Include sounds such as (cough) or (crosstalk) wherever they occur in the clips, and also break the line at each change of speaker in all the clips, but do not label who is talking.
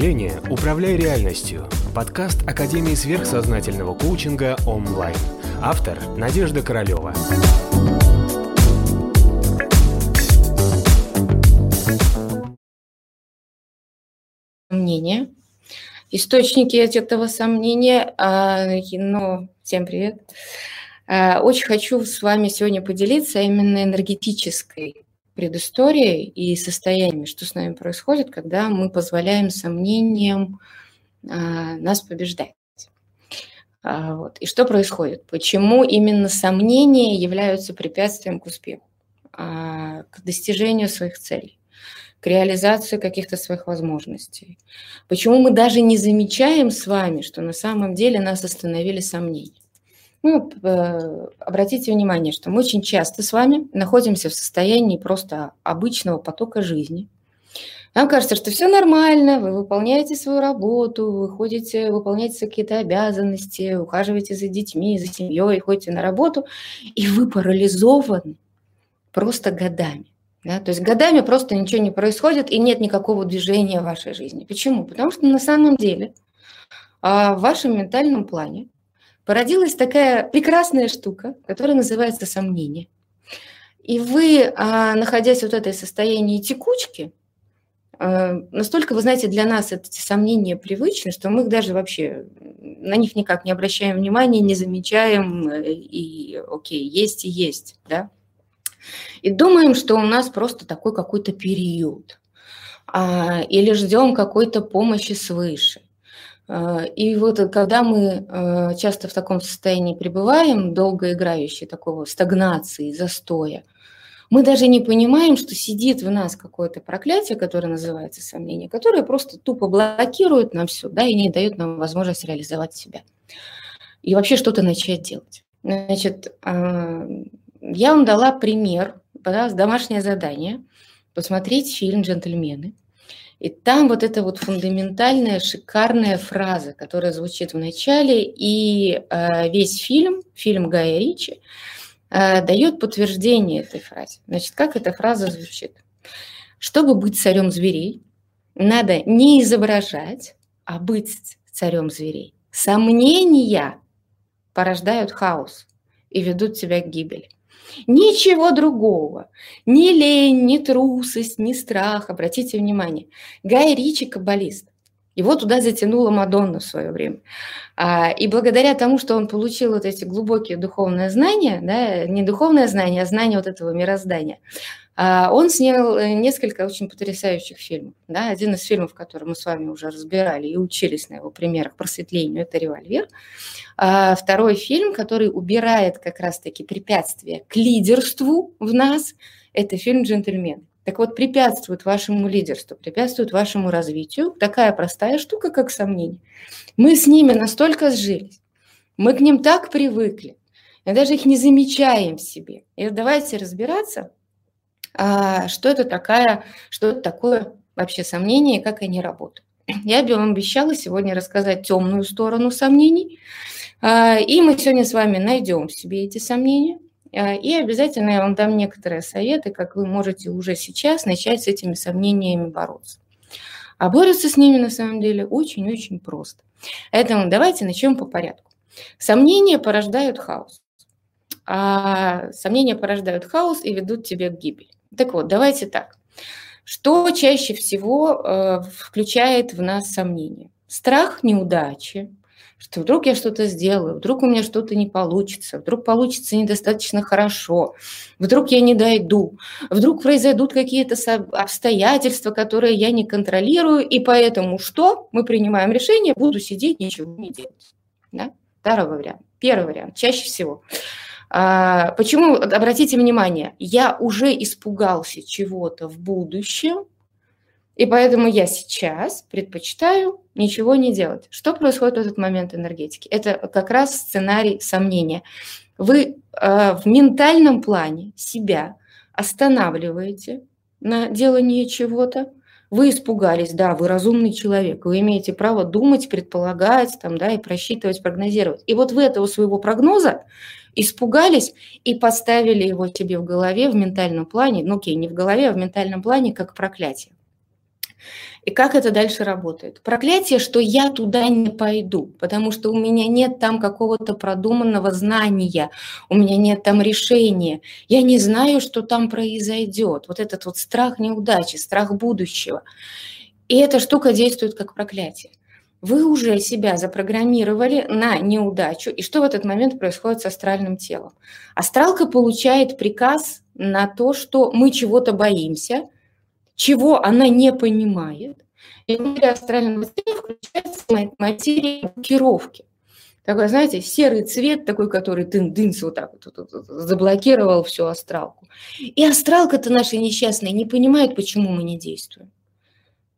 мышления «Управляй реальностью» – подкаст Академии сверхсознательного коучинга онлайн. Автор – Надежда Королева.
Мнение. Источники этого сомнения, а, ну, всем привет. А, очень хочу с вами сегодня поделиться именно энергетической предысторией и состояниями, что с нами происходит, когда мы позволяем сомнениям а, нас побеждать. А, вот. И что происходит? Почему именно сомнения являются препятствием к успеху, а, к достижению своих целей? к реализации каких-то своих возможностей. Почему мы даже не замечаем с вами, что на самом деле нас остановили сомнения? Ну, э, обратите внимание, что мы очень часто с вами находимся в состоянии просто обычного потока жизни. Нам кажется, что все нормально, вы выполняете свою работу, вы ходите, выполняете какие-то обязанности, ухаживаете за детьми, за семьей, ходите на работу, и вы парализованы просто годами. Да? То есть годами просто ничего не происходит, и нет никакого движения в вашей жизни. Почему? Потому что на самом деле а, в вашем ментальном плане породилась такая прекрасная штука, которая называется сомнение. И вы, а, находясь вот в этой состоянии текучки, а, настолько, вы знаете, для нас эти сомнения привычны, что мы их даже вообще на них никак не обращаем внимания, не замечаем, э, и окей, есть и есть, да. И думаем, что у нас просто такой какой-то период, а, или ждем какой-то помощи свыше. А, и вот когда мы а, часто в таком состоянии пребываем, долгоиграющей такого стагнации, застоя, мы даже не понимаем, что сидит в нас какое-то проклятие, которое называется сомнение, которое просто тупо блокирует нам все, да, и не дает нам возможность реализовать себя. И вообще что-то начать делать. Значит, я вам дала пример, да, домашнее задание, посмотреть фильм «Джентльмены». И там вот эта вот фундаментальная, шикарная фраза, которая звучит в начале, и э, весь фильм, фильм Гая Ричи, э, дает подтверждение этой фразе. Значит, как эта фраза звучит? Чтобы быть царем зверей, надо не изображать, а быть царем зверей. Сомнения порождают хаос и ведут тебя к гибели. Ничего другого. Ни лень, ни трусость, ни страх. Обратите внимание. Гай Ричи – каббалист. Его туда затянула Мадонна в свое время. А, и благодаря тому, что он получил вот эти глубокие духовные знания, да, не духовное знание, а знание вот этого мироздания, он снял э, несколько очень потрясающих фильмов. Да. Один из фильмов, который мы с вами уже разбирали и учились на его примерах просветлению, это «Револьвер». А второй фильм, который убирает как раз-таки препятствия к лидерству в нас, это фильм «Джентльмен». Так вот, препятствует вашему лидерству, препятствует вашему развитию такая простая штука, как сомнение. Мы с ними настолько сжились, мы к ним так привыкли, и даже их не замечаем в себе. И давайте разбираться, а, что это такая, что это такое вообще сомнение и как они работают. (clears throat) Я вам обещала сегодня рассказать темную сторону сомнений, а, и мы сегодня с вами найдем в себе эти сомнения. А, и обязательно я вам дам некоторые советы, как вы можете уже сейчас начать с этими сомнениями бороться. А бороться с ними на самом деле очень-очень просто. Поэтому давайте начнем по порядку. Сомнения порождают хаос. А сомнения порождают хаос и ведут тебя к гибели. Так вот, давайте так. Что чаще всего э, включает в нас сомнения? Страх неудачи, что вдруг я что-то сделаю, вдруг у меня что-то не получится, вдруг получится недостаточно хорошо, вдруг я не дойду, вдруг произойдут какие-то обстоятельства, которые я не контролирую, и поэтому что? Мы принимаем решение, буду сидеть, ничего не делать. Да? Второй вариант. Первый вариант, чаще всего. А, почему, обратите внимание, я уже испугался чего-то в будущем, и поэтому я сейчас предпочитаю ничего не делать. Что происходит в этот момент энергетики? Это как раз сценарий сомнения. Вы э, в ментальном плане себя останавливаете на делание чего-то, вы испугались, да, вы разумный человек, вы имеете право думать, предполагать, там, да, и просчитывать, прогнозировать. И вот вы этого своего прогноза испугались и поставили его себе в голове в ментальном плане, ну окей, не в голове, а в ментальном плане как проклятие. И как это дальше работает? Проклятие, что я туда не пойду, потому что у меня нет там какого-то продуманного знания, у меня нет там решения, я не знаю, что там произойдет. Вот этот вот страх неудачи, страх будущего. И эта штука действует как проклятие. Вы уже себя запрограммировали на неудачу. И что в этот момент происходит с астральным телом? Астралка получает приказ на то, что мы чего-то боимся – чего она не понимает. И внутри астрального тела включается материя блокировки. Такой, знаете, серый цвет такой, который тын-дынс вот так вот, вот, вот заблокировал всю астралку. И астралка-то наша несчастная не понимает, почему мы не действуем.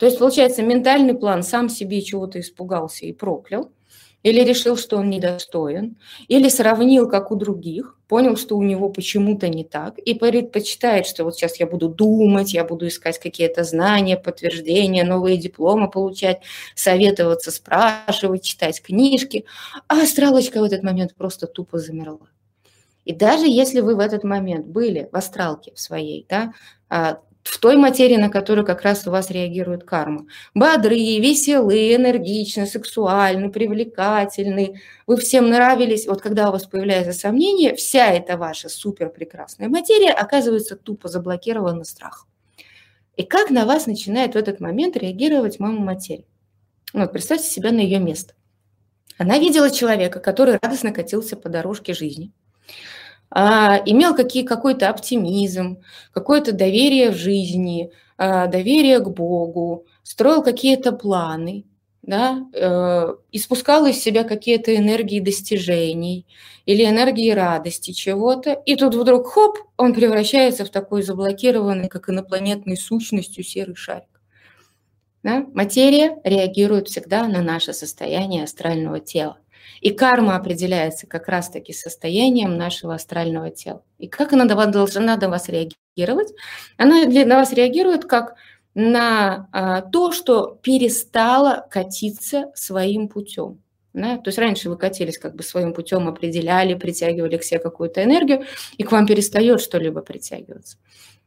То есть, получается, ментальный план сам себе чего-то испугался и проклял – или решил, что он недостоин, или сравнил, как у других, понял, что у него почему-то не так, и предпочитает, что вот сейчас я буду думать, я буду искать какие-то знания, подтверждения, новые дипломы получать, советоваться, спрашивать, читать книжки, а астралочка в этот момент просто тупо замерла. И даже если вы в этот момент были в астралке в своей, да, а, в той материи, на которую как раз у вас реагирует карма. Бодрые, веселые, энергичные, сексуальные, привлекательные. Вы всем нравились. Вот когда у вас появляется сомнение, вся эта ваша супер прекрасная материя оказывается тупо заблокирована страхом. И как на вас начинает в этот момент реагировать мама материи? Вот представьте себя на ее место. Она видела человека, который радостно катился по дорожке жизни – имел какие, какой-то оптимизм, какое-то доверие в жизни, а, доверие к Богу, строил какие-то планы, да, э, испускал из себя какие-то энергии достижений или энергии радости чего-то, и тут вдруг хоп, он превращается в такой заблокированный, как инопланетной сущностью, серый шарик. Да? Материя реагирует всегда на наше состояние астрального тела. И карма определяется как раз-таки состоянием нашего астрального тела. И как она должна на вас реагировать? Она на вас реагирует как на а, то, что перестала катиться своим путем. Да? То есть раньше вы катились как бы своим путем, определяли, притягивали к себе какую-то энергию, и к вам перестает что-либо притягиваться.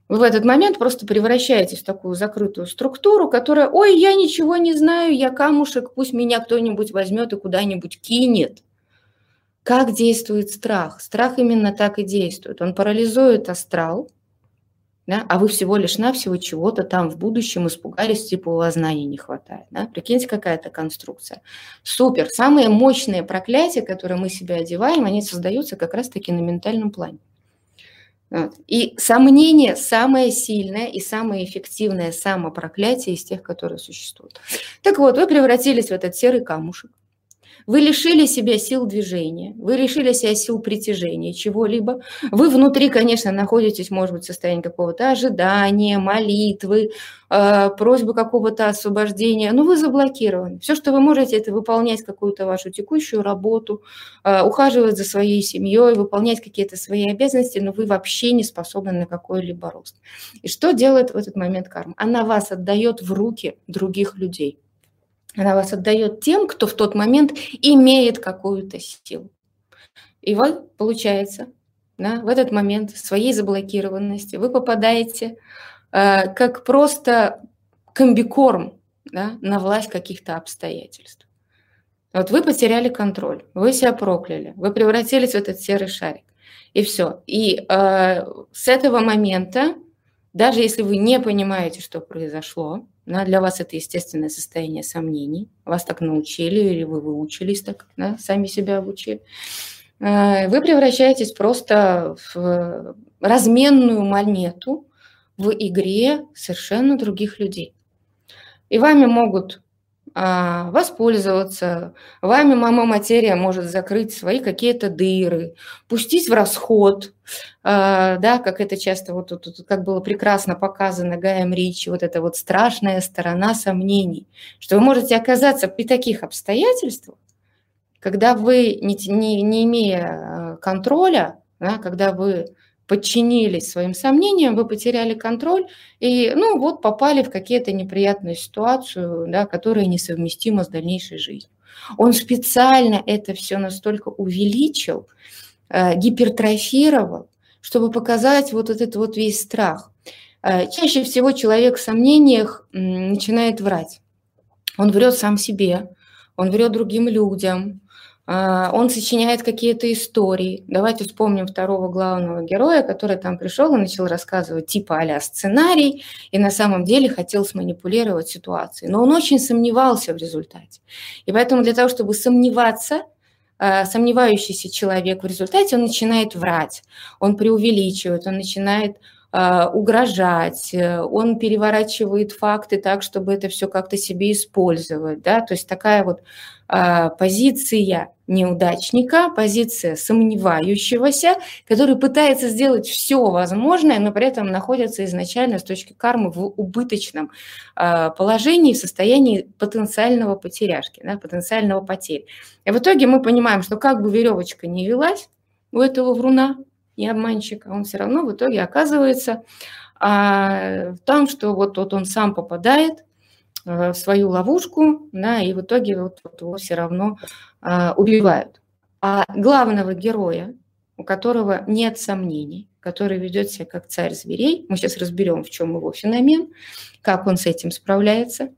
Вы в этот момент просто превращаетесь в такую закрытую структуру, которая, ой, я ничего не знаю, я камушек, пусть меня кто-нибудь возьмет и куда-нибудь кинет. Как действует страх? Страх именно так и действует. Он парализует астрал, да, а вы всего лишь навсего чего-то там в будущем испугались, типа у вас знаний не хватает. Да? Прикиньте, какая-то конструкция. Супер. Самые мощные проклятия, которые мы себе одеваем, они создаются как раз-таки на ментальном плане. И сомнение самое сильное и самое эффективное самопроклятие из тех, которые существуют. Так вот, вы превратились в этот серый камушек. Вы лишили себя сил движения, вы лишили себя сил притяжения чего-либо. Вы внутри, конечно, находитесь, может быть, в состоянии какого-то ожидания, молитвы, э, просьбы какого-то освобождения, но вы заблокированы. Все, что вы можете, это выполнять какую-то вашу текущую работу, э, ухаживать за своей семьей, выполнять какие-то свои обязанности, но вы вообще не способны на какой-либо рост. И что делает в этот момент карма? Она вас отдает в руки других людей. Она вас отдает тем, кто в тот момент имеет какую-то силу. И вы, получается, да, в этот момент своей заблокированности вы попадаете э, как просто комбикорм да, на власть каких-то обстоятельств. Вот вы потеряли контроль, вы себя прокляли, вы превратились в этот серый шарик. И все. И э, с этого момента, даже если вы не понимаете, что произошло, да, для вас это естественное состояние сомнений. Вас так научили, или вы выучились так, да, сами себя обучили. Э, вы превращаетесь просто в разменную монету в игре совершенно других людей. И вами могут воспользоваться. Вами мама материя может закрыть свои какие-то дыры, пустить в расход, а, да, как это часто, вот тут, как было прекрасно показано Гаем Ричи, вот эта вот страшная сторона сомнений, что вы можете оказаться при таких обстоятельствах, когда вы, не, не, не имея а, контроля, да, когда вы подчинились своим сомнениям, вы потеряли контроль и, ну, вот попали в какие-то неприятную ситуацию, да, которая несовместима с дальнейшей жизнью. Он специально это все настолько увеличил, э, гипертрофировал, чтобы показать вот этот вот весь страх. Э, чаще всего человек в сомнениях начинает врать. Он врет сам себе, он врет другим людям, он сочиняет какие-то истории. Давайте вспомним второго главного героя, который там пришел и начал рассказывать типа а сценарий, и на самом деле хотел сманипулировать ситуацией. Но он очень сомневался в результате. И поэтому для того, чтобы сомневаться, а, сомневающийся человек в результате, он начинает врать, он преувеличивает, он начинает а, угрожать, э, он переворачивает факты так, чтобы это все как-то себе использовать. Да? То есть такая вот а, позиция неудачника, позиция сомневающегося, который пытается сделать все возможное, но при этом находится изначально с точки кармы в убыточном положении, в состоянии потенциального потеряшки, да, потенциального потери. И в итоге мы понимаем, что как бы веревочка не велась у этого вруна, и обманщика, он все равно в итоге оказывается а, в том, что вот, вот он сам попадает э, в свою ловушку, да, и в итоге вот, вот его все равно а, убивают. А главного героя, у которого нет сомнений, который ведет себя как царь зверей, мы сейчас разберем, в чем его феномен, как он с этим справляется,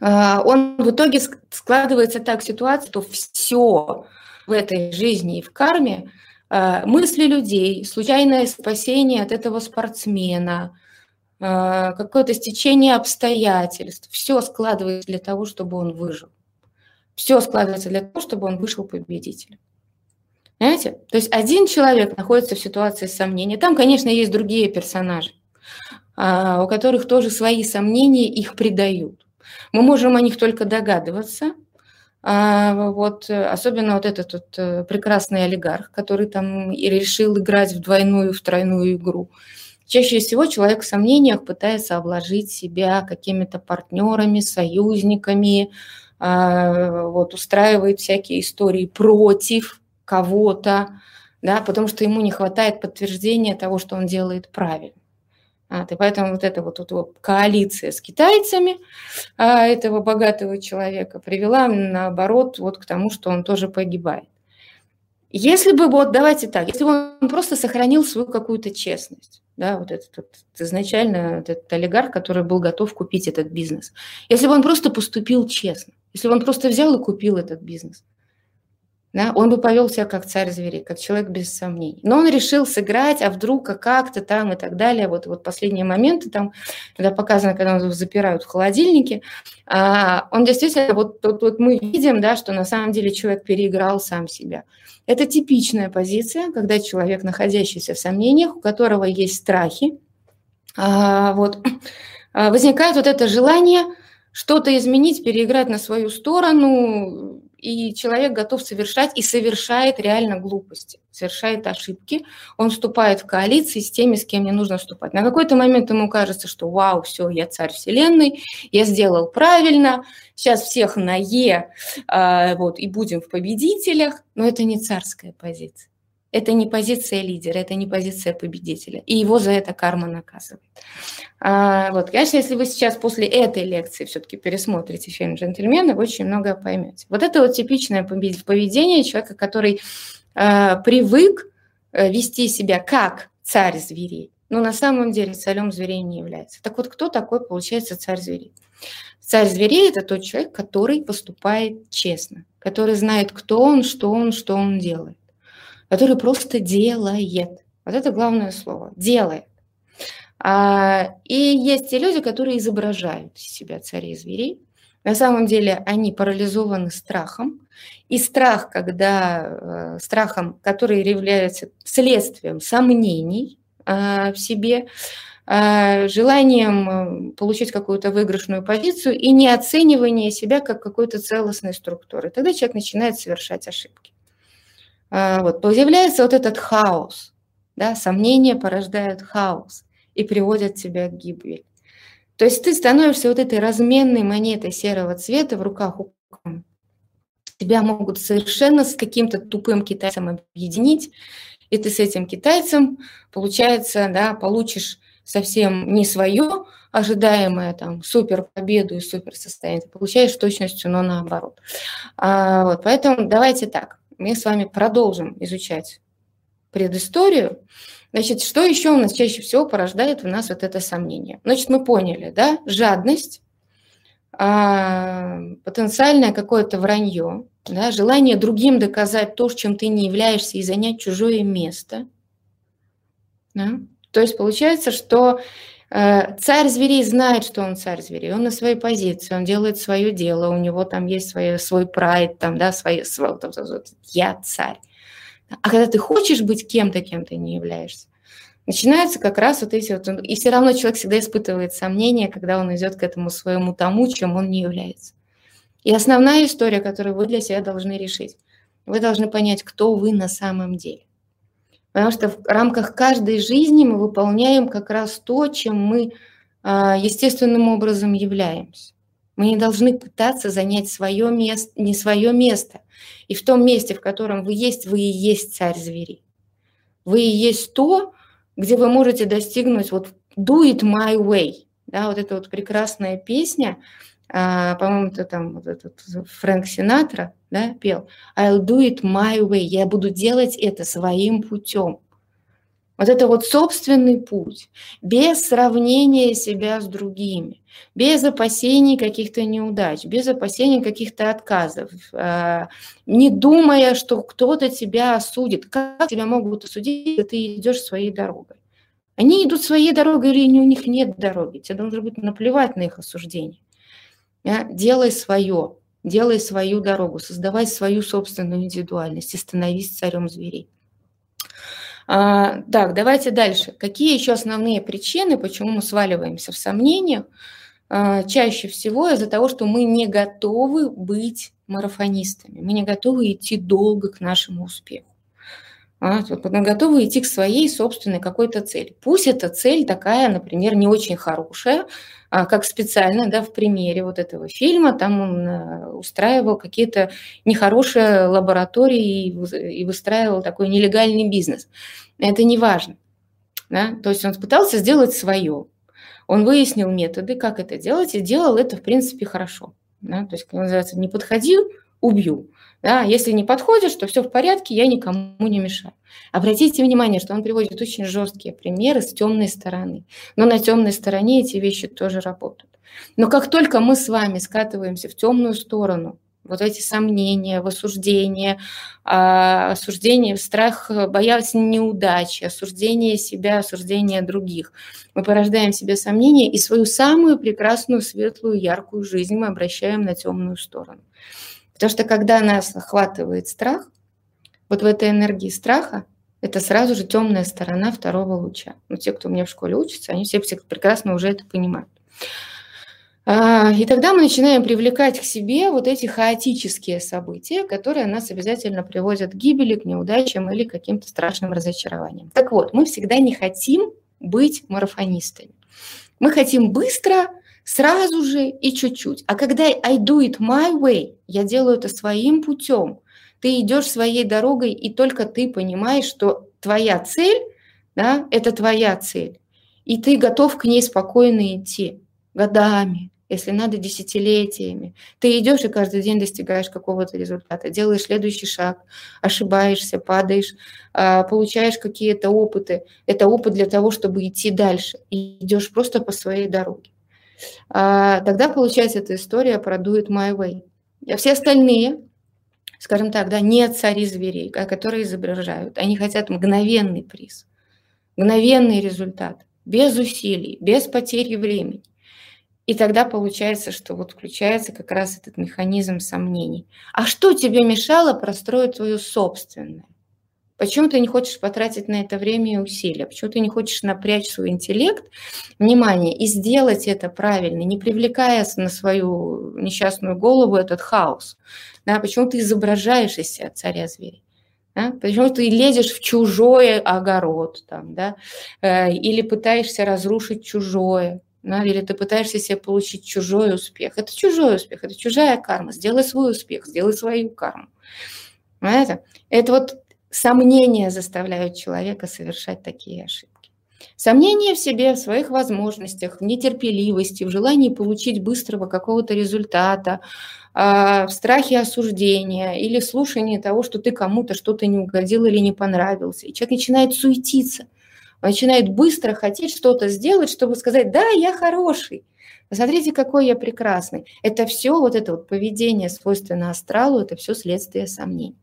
а, он в итоге складывается так ситуация, что все в этой жизни и в карме – мысли людей, случайное спасение от этого спортсмена, э, какое-то стечение обстоятельств. Все складывается для того, чтобы он выжил. Все складывается для того, чтобы он вышел победителем. Понимаете? То есть один человек находится в ситуации сомнения. Там, конечно, есть другие персонажи, а, у которых тоже свои сомнения их придают. Мы можем о них только догадываться – вот, э, особенно вот этот вот э, прекрасный олигарх, который там и решил играть в двойную, в тройную игру. Чаще всего человек в сомнениях пытается обложить себя какими-то партнерами, союзниками, а, вот, устраивает всякие истории против кого-то, да, потому что ему не хватает подтверждения того, что он делает правильно. А, и поэтому вот эта вот, вот, вот коалиция с китайцами а, этого богатого человека привела, наоборот, вот к тому, что он тоже погибает. Если бы, вот давайте так, если бы он просто сохранил свою какую-то честность, да, вот этот вот, изначально этот олигарх, который был готов купить этот бизнес, если бы он просто поступил честно, если бы он просто взял и купил этот бизнес – да, он бы повел себя как царь зверей, как человек без сомнений. Но он решил сыграть, а вдруг, а как-то там и так далее. Вот, вот последние моменты там, когда показано, когда его запирают в холодильнике, а, он действительно, вот, вот, вот мы видим, да, что на самом деле человек переиграл сам себя. Это типичная позиция, когда человек, находящийся в сомнениях, у которого есть страхи, а, вот, а, возникает вот это желание что-то изменить, переиграть на свою сторону, и человек готов совершать и совершает реально глупости, совершает ошибки. Он вступает в коалиции с теми, с кем не нужно вступать. На какой-то момент ему кажется, что вау, все, я царь вселенной, я сделал правильно, сейчас всех на Е, а, вот, и будем в победителях, но это не царская позиция. Это не позиция лидера, это не позиция победителя. И его за это карма наказывает. А, вот, конечно, если вы сейчас после этой лекции все-таки пересмотрите фильм «Джентльмены», вы очень многое поймете. Вот это вот типичное поведение человека, который э, привык э, вести себя как царь зверей, но на самом деле царем зверей не является. Так вот, кто такой, получается, царь зверей? Царь зверей – это тот человек, который поступает честно, который знает, кто он, что он, что он делает который просто делает. Вот это главное слово. Делает. А, и есть те люди, которые изображают себя царей зверей. На самом деле они парализованы страхом. И страх, когда э, страхом, который является следствием сомнений э, в себе, э, желанием получить какую-то выигрышную позицию и неоценивание себя как какой-то целостной структуры. Тогда человек начинает совершать ошибки. А, вот, появляется вот этот хаос, да, сомнения порождают хаос и приводят тебя к гибели. То есть ты становишься вот этой разменной монетой серого цвета в руках у тебя могут совершенно с каким-то тупым китайцем объединить, и ты с этим китайцем, получается, да, получишь совсем не свое ожидаемое, там, супер победу и супер состояние, получаешь точностью, но наоборот. А, вот, поэтому давайте так, мы с вами продолжим изучать предысторию, Значит, что еще у нас чаще всего порождает в нас вот это сомнение? Значит, мы поняли, да, жадность, а, потенциальное какое-то вранье, да, желание другим доказать то, чем ты не являешься, и занять чужое место. Да? То есть получается, что царь зверей знает, что он царь зверей, он на своей позиции, он делает свое дело, у него там есть свой, свой прайд, там, да, свои, свой, там, я царь. А когда ты хочешь быть кем-то, кем ты не являешься, начинаются как раз вот эти вот... И все равно человек всегда испытывает сомнения, когда он идет к этому своему тому, чем он не является. И основная история, которую вы для себя должны решить, вы должны понять, кто вы на самом деле. Потому что в рамках каждой жизни мы выполняем как раз то, чем мы а, естественным образом являемся. Мы не должны пытаться занять свое место, не свое место. И в том месте, в котором вы есть, вы и есть царь зверей. Вы и есть то, где вы можете достигнуть вот do it my way. Да, вот эта вот прекрасная песня, по-моему, это там вот этот Фрэнк Синатра да, пел I'll do it my way. Я буду делать это своим путем. Вот это вот собственный путь, без сравнения себя с другими, без опасений каких-то неудач, без опасений каких-то отказов, а, не думая, что кто-то тебя осудит. Как тебя могут осудить, если ты идешь своей дорогой? Они идут своей дорогой или у них нет дороги. Тебе должно быть наплевать на их осуждение. Делай свое, делай свою дорогу, создавай свою собственную индивидуальность и становись царем зверей. А, так, давайте дальше. Какие еще основные причины, почему мы сваливаемся в сомнениях? А, чаще всего из-за того, что мы не готовы быть марафонистами, мы не готовы идти долго к нашему успеху. А, мы готовы идти к своей собственной какой-то цели. Пусть эта цель такая, например, не очень хорошая, как специально, да, в примере вот этого фильма, там он э, устраивал какие-то нехорошие лаборатории и выстраивал такой нелегальный бизнес. Это не важно. Да? То есть он пытался сделать свое. Он выяснил методы, как это делать, и делал это, в принципе, хорошо. Да? То есть, как называется, не подходи, убью. Да? Если не подходишь, то все в порядке, я никому не мешаю. Обратите внимание, что он приводит очень жесткие примеры с темной стороны. Но на темной стороне эти вещи тоже работают. Но как только мы с вами скатываемся в темную сторону, вот эти сомнения, осуждение, а, осуждение, страх, боязнь неудачи, осуждение себя, осуждение других. Мы порождаем в себе сомнения, и свою самую прекрасную, светлую, яркую жизнь мы обращаем на темную сторону. Потому что когда нас охватывает страх, вот в этой энергии страха, это сразу же темная сторона второго луча. Ну, те, кто у меня в школе учатся, они все прекрасно уже это понимают. А, и тогда мы начинаем привлекать к себе вот эти хаотические события, которые нас обязательно приводят к гибели, к неудачам или к каким-то страшным разочарованиям. Так вот, мы всегда не хотим быть марафонистами. Мы хотим быстро, сразу же и чуть-чуть. А когда I do it my way, я делаю это своим путем, ты идешь своей дорогой, и только ты понимаешь, что твоя цель, да, это твоя цель. И ты готов к ней спокойно идти годами, если надо, десятилетиями. Ты идешь и каждый день достигаешь какого-то результата, делаешь следующий шаг, ошибаешься, падаешь, а, получаешь какие-то опыты. Это опыт для того, чтобы идти дальше. И идешь просто по своей дороге. А, тогда получается эта история про do it my way. А все остальные, скажем так, да, не цари зверей, которые изображают, они хотят мгновенный приз, мгновенный результат, без усилий, без потери времени. И тогда получается, что вот включается как раз этот механизм сомнений. А что тебе мешало простроить твою собственное? Почему ты не хочешь потратить на это время и усилия? Почему ты не хочешь напрячь свой интеллект, внимание, и сделать это правильно, не привлекая на свою несчастную голову этот хаос? Да, почему ты изображаешь из себя царя зверей? Да? Почему ты лезешь в чужой огород, там, да? э, или пытаешься разрушить чужое, да? или ты пытаешься себе получить чужой успех. Это чужой успех, это чужая карма. Сделай свой успех, сделай свою карму. Понимаете? Это вот Сомнения заставляют человека совершать такие ошибки. Сомнения в себе, в своих возможностях, в нетерпеливости, в желании получить быстрого какого-то результата, а, в страхе осуждения или слушании того, что ты кому-то что-то не угодил или не понравился. И человек начинает суетиться. начинает быстро хотеть что-то сделать, чтобы сказать, да, я хороший, посмотрите, какой я прекрасный. Это все, вот это вот поведение, свойственно астралу, это все следствие сомнений.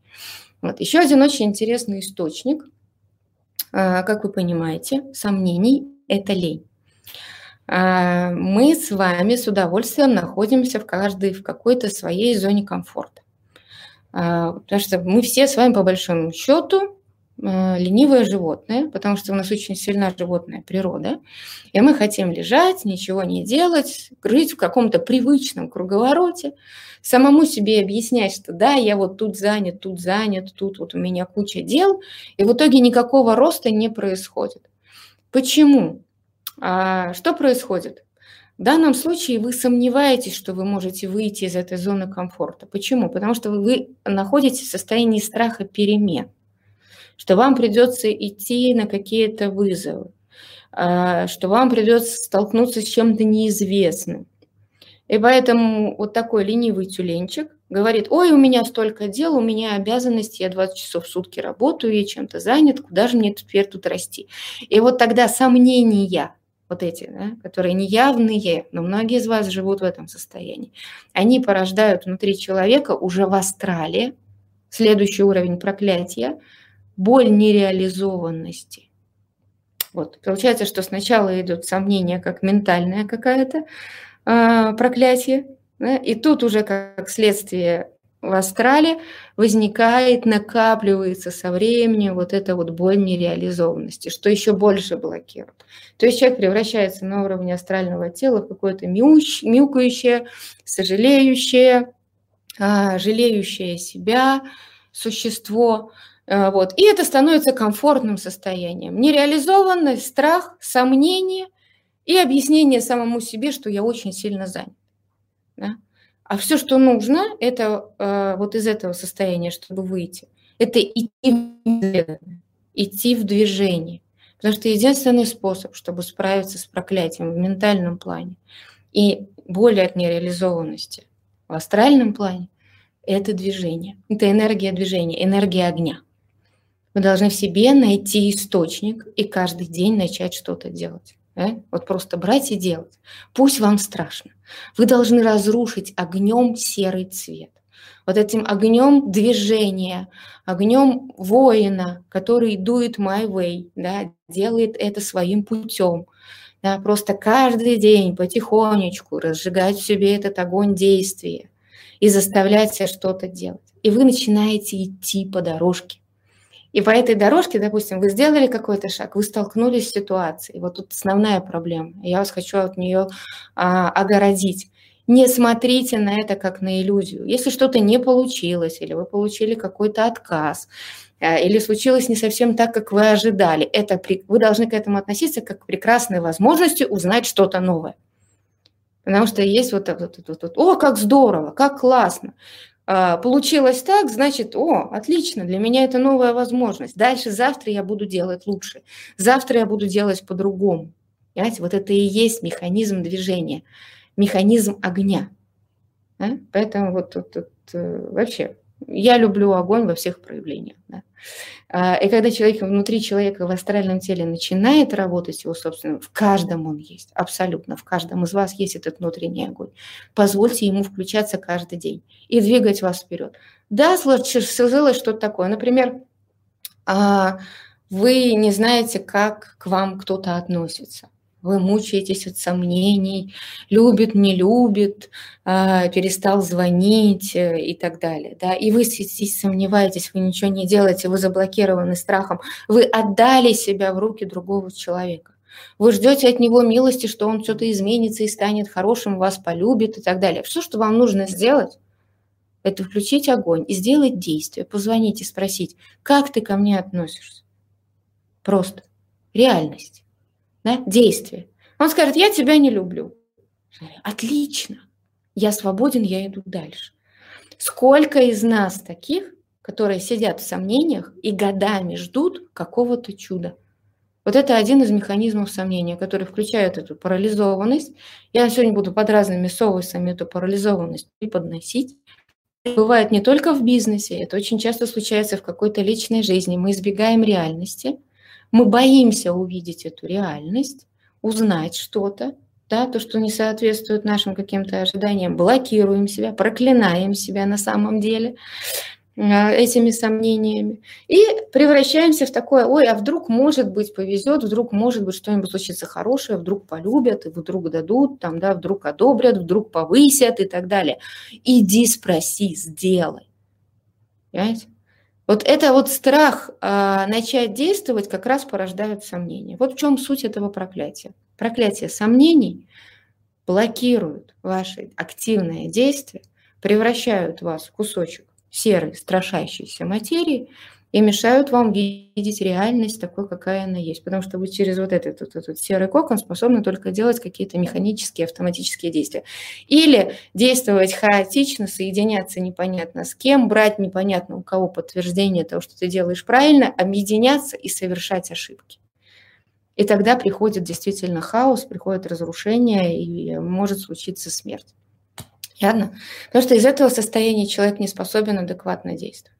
Вот. Еще один очень интересный источник, а, как вы понимаете, сомнений – это лень. А, мы с вами с удовольствием находимся в каждой, в какой-то своей зоне комфорта. А, потому что мы все с вами по большому счету ленивое животное, потому что у нас очень сильна животная природа, и мы хотим лежать, ничего не делать, жить в каком-то привычном круговороте, самому себе объяснять, что да, я вот тут занят, тут занят, тут вот у меня куча дел, и в итоге никакого роста не происходит. Почему? А что происходит? В данном случае вы сомневаетесь, что вы можете выйти из этой зоны комфорта. Почему? Потому что вы находитесь в состоянии страха перемен, что вам придется идти на какие-то вызовы, а, что вам придется столкнуться с чем-то неизвестным. И поэтому вот такой ленивый тюленчик говорит, ой, у меня столько дел, у меня обязанности, я 20 часов в сутки работаю, я чем-то занят, куда же мне теперь тут расти? И вот тогда сомнения вот эти, да, которые неявные, но многие из вас живут в этом состоянии, они порождают внутри человека уже в астрале, следующий уровень проклятия, боль нереализованности. Вот. Получается, что сначала идут сомнения как ментальная какая-то э, проклятие, да, и тут уже как следствие в астрале возникает, накапливается со временем вот эта вот боль нереализованности, что еще больше блокирует. То есть человек превращается на уровне астрального тела в какое-то мяущ, мяукающее, сожалеющее, а, жалеющее себя существо. А, вот. И это становится комфортным состоянием. Нереализованность, страх, сомнение и объяснение самому себе, что я очень сильно занят. Да? А все, что нужно, это э, вот из этого состояния, чтобы выйти, это идти в, идти в движение. Потому что единственный способ, чтобы справиться с проклятием в ментальном плане и более от нереализованности в астральном плане, это движение. Это энергия движения, энергия огня. Вы должны в себе найти источник и каждый день начать что-то делать. Да? Вот просто брать и делать. Пусть вам страшно. Вы должны разрушить огнем серый цвет. Вот этим огнем движения, огнем воина, который дует my way, да, делает это своим путем. Да, просто каждый день потихонечку разжигать в себе этот огонь действия и заставлять себя что-то делать. И вы начинаете идти по дорожке. И по этой дорожке, допустим, вы сделали какой-то шаг, вы столкнулись с ситуацией. Вот тут основная проблема. Я вас хочу от нее а, огородить. Не смотрите на это как на иллюзию. Если что-то не получилось, или вы получили какой-то отказ, а, или случилось не совсем так, как вы ожидали, это, вы должны к этому относиться как к прекрасной возможности узнать что-то новое. Потому что есть вот это вот, вот, вот, о, как здорово, как классно. А, получилось так, значит, о, отлично, для меня это новая возможность. Дальше завтра я буду делать лучше. Завтра я буду делать по-другому. Понимаете, вот это и есть механизм движения, механизм огня. Да? Поэтому вот тут, вот, э, вообще я люблю огонь во всех проявлениях. Да? А, и когда человек внутри человека в астральном теле начинает работать его собственно, в каждом он есть, абсолютно, в каждом из вас есть этот внутренний огонь. Позвольте ему включаться каждый день и двигать вас вперед. Да, сложилось что-то такое. Например, а, вы не знаете, как к вам кто-то относится вы мучаетесь от сомнений, любит, не любит, а, перестал звонить э, и так далее. Да? И вы здесь сомневаетесь, вы ничего не делаете, вы заблокированы страхом, вы отдали себя в руки другого человека. Вы ждете от него милости, что он что-то изменится и станет хорошим, вас полюбит и так далее. Все, что вам нужно сделать, это включить огонь и сделать действие, позвонить и спросить, как ты ко мне относишься. Просто. Реальность да, действие. Он скажет, я тебя не люблю. Отлично, я свободен, я иду дальше. Сколько из нас таких, которые сидят в сомнениях и годами ждут какого-то чуда? Вот это один из механизмов сомнения, который включает эту парализованность. Я сегодня буду под разными соусами эту парализованность преподносить. Бывает не только в бизнесе, это очень часто случается в какой-то личной жизни. Мы избегаем реальности – Мы боимся увидеть эту реальность, узнать что-то, да, то, что не соответствует нашим каким-то ожиданиям, блокируем себя, проклинаем себя на самом деле а, этими сомнениями и превращаемся в такое, ой, а вдруг, может быть, повезет, вдруг, может быть, что-нибудь случится хорошее, вдруг полюбят, и вдруг дадут, там, да, вдруг одобрят, вдруг повысят и так далее. Иди спроси, сделай. Понимаете? Вот это вот страх э, начать действовать как раз порождает сомнения. Вот в чем суть этого проклятия. Проклятие сомнений блокируют ваши активные действия, превращают вас в кусочек серой, страшащейся материи и мешают вам видеть реальность такой, какая она есть. Потому что вы через вот этот, вот этот серый кокон способны только делать какие-то механические, автоматические действия. Или действовать хаотично, соединяться непонятно с кем, брать непонятно у кого подтверждение того, что ты делаешь правильно, объединяться и совершать ошибки. И тогда приходит действительно хаос, приходит разрушение и может случиться смерть. Ясно? Потому что из этого состояния человек не способен адекватно действовать.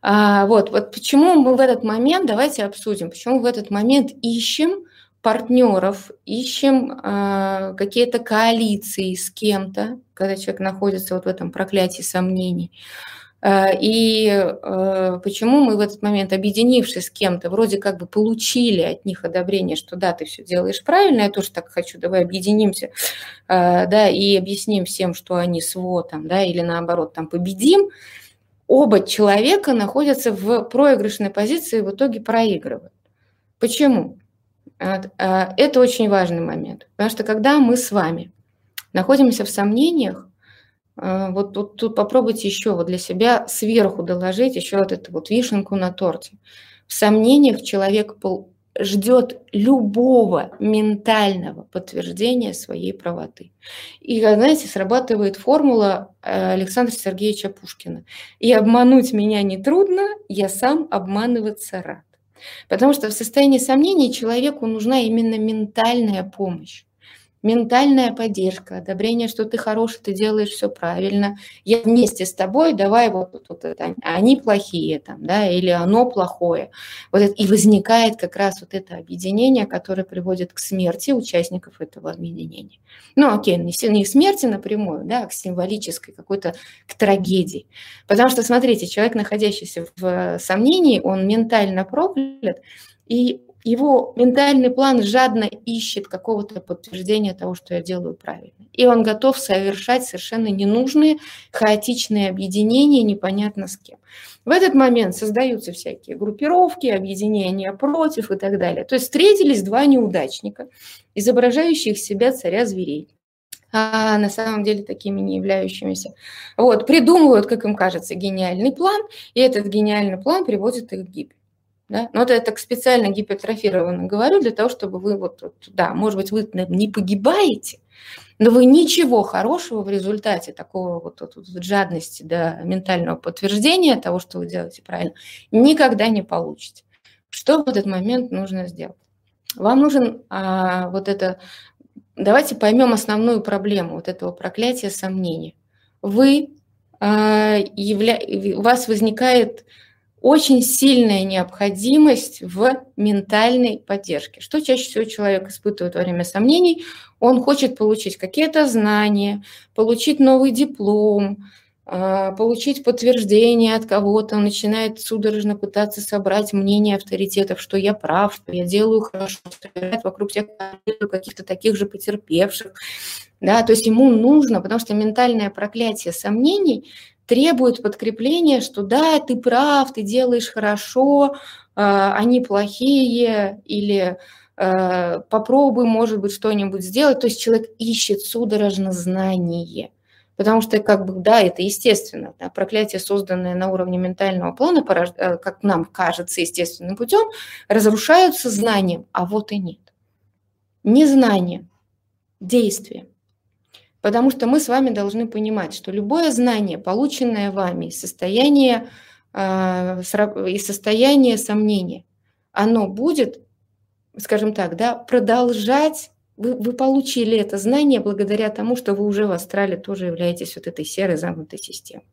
А, вот, вот почему мы в этот момент, давайте обсудим, почему в этот момент ищем партнеров, ищем э, какие-то коалиции с кем-то, когда человек находится вот в этом проклятии сомнений. Э, и э, почему мы в этот момент, объединившись с кем-то, вроде как бы получили от них одобрение, что да, ты все делаешь правильно, я тоже так хочу, давай объединимся, э, да, и объясним всем, что они СВО там, да, или наоборот там победим, оба человека находятся в проигрышной позиции и в итоге проигрывают. Почему? Это очень важный момент, потому что когда мы с вами находимся в сомнениях, а, вот тут, тут попробуйте еще вот для себя сверху доложить еще вот эту вот вишенку на торте. В сомнениях человек ждет любого ментального подтверждения своей правоты. И, знаете, срабатывает формула э, Александра Сергеевича Пушкина. «И обмануть меня нетрудно, я сам обманываться рад». Потому что в состоянии сомнений человеку нужна именно ментальная помощь ментальная поддержка, одобрение, что ты хороший, ты делаешь все правильно, я вместе с тобой, давай вот, вот, вот это, они плохие там, да, или оно плохое. Вот это, и возникает как раз вот это объединение, которое приводит к смерти участников этого объединения. Ну, окей, не, не к смерти напрямую, да, а к символической какой-то, к трагедии. Потому что, смотрите, человек, находящийся в сомнении, он ментально проклят, и его ментальный план жадно ищет какого-то подтверждения того, что я делаю правильно. И он готов совершать совершенно ненужные, хаотичные объединения, непонятно с кем. В этот момент создаются всякие группировки, объединения против и так далее. То есть встретились два неудачника, изображающих себя царя зверей а на самом деле такими не являющимися. Вот, придумывают, как им кажется, гениальный план, и этот гениальный план приводит их к гибели. Да? Но это я так специально гипертрофированно говорю для того, чтобы вы вот, вот, да, может быть, вы не погибаете, но вы ничего хорошего в результате такого вот, вот, вот жадности до ментального подтверждения того, что вы делаете правильно, никогда не получите. Что в этот момент нужно сделать? Вам нужен а, вот это... Давайте поймем основную проблему вот этого проклятия сомнения. Вы а, явля... у вас возникает очень сильная необходимость в ментальной поддержке. Что чаще всего человек испытывает во время сомнений? Он хочет получить какие-то знания, получить новый диплом, а, получить подтверждение от кого-то, он начинает судорожно пытаться собрать мнение авторитетов, что я прав, что я делаю хорошо, собирает вокруг себя каких-то таких же потерпевших. Да, то есть ему нужно, потому что ментальное проклятие сомнений требует подкрепления, что да, ты прав, ты делаешь хорошо, а, они плохие, или а, попробуй, может быть, что-нибудь сделать. То есть человек ищет судорожно знание. Потому что, как бы, да, это естественно. Да, проклятие, созданное на уровне ментального плана, э, как нам кажется естественным путем, разрушаются знанием, а вот и нет. Не знание, действие. Потому что мы с вами должны понимать, что любое знание, полученное вами из состояния, э, из состояния сомнения, оно будет, скажем так, да, продолжать вы, вы получили это знание благодаря тому, что вы уже в астрале тоже являетесь вот этой серой замкнутой системой.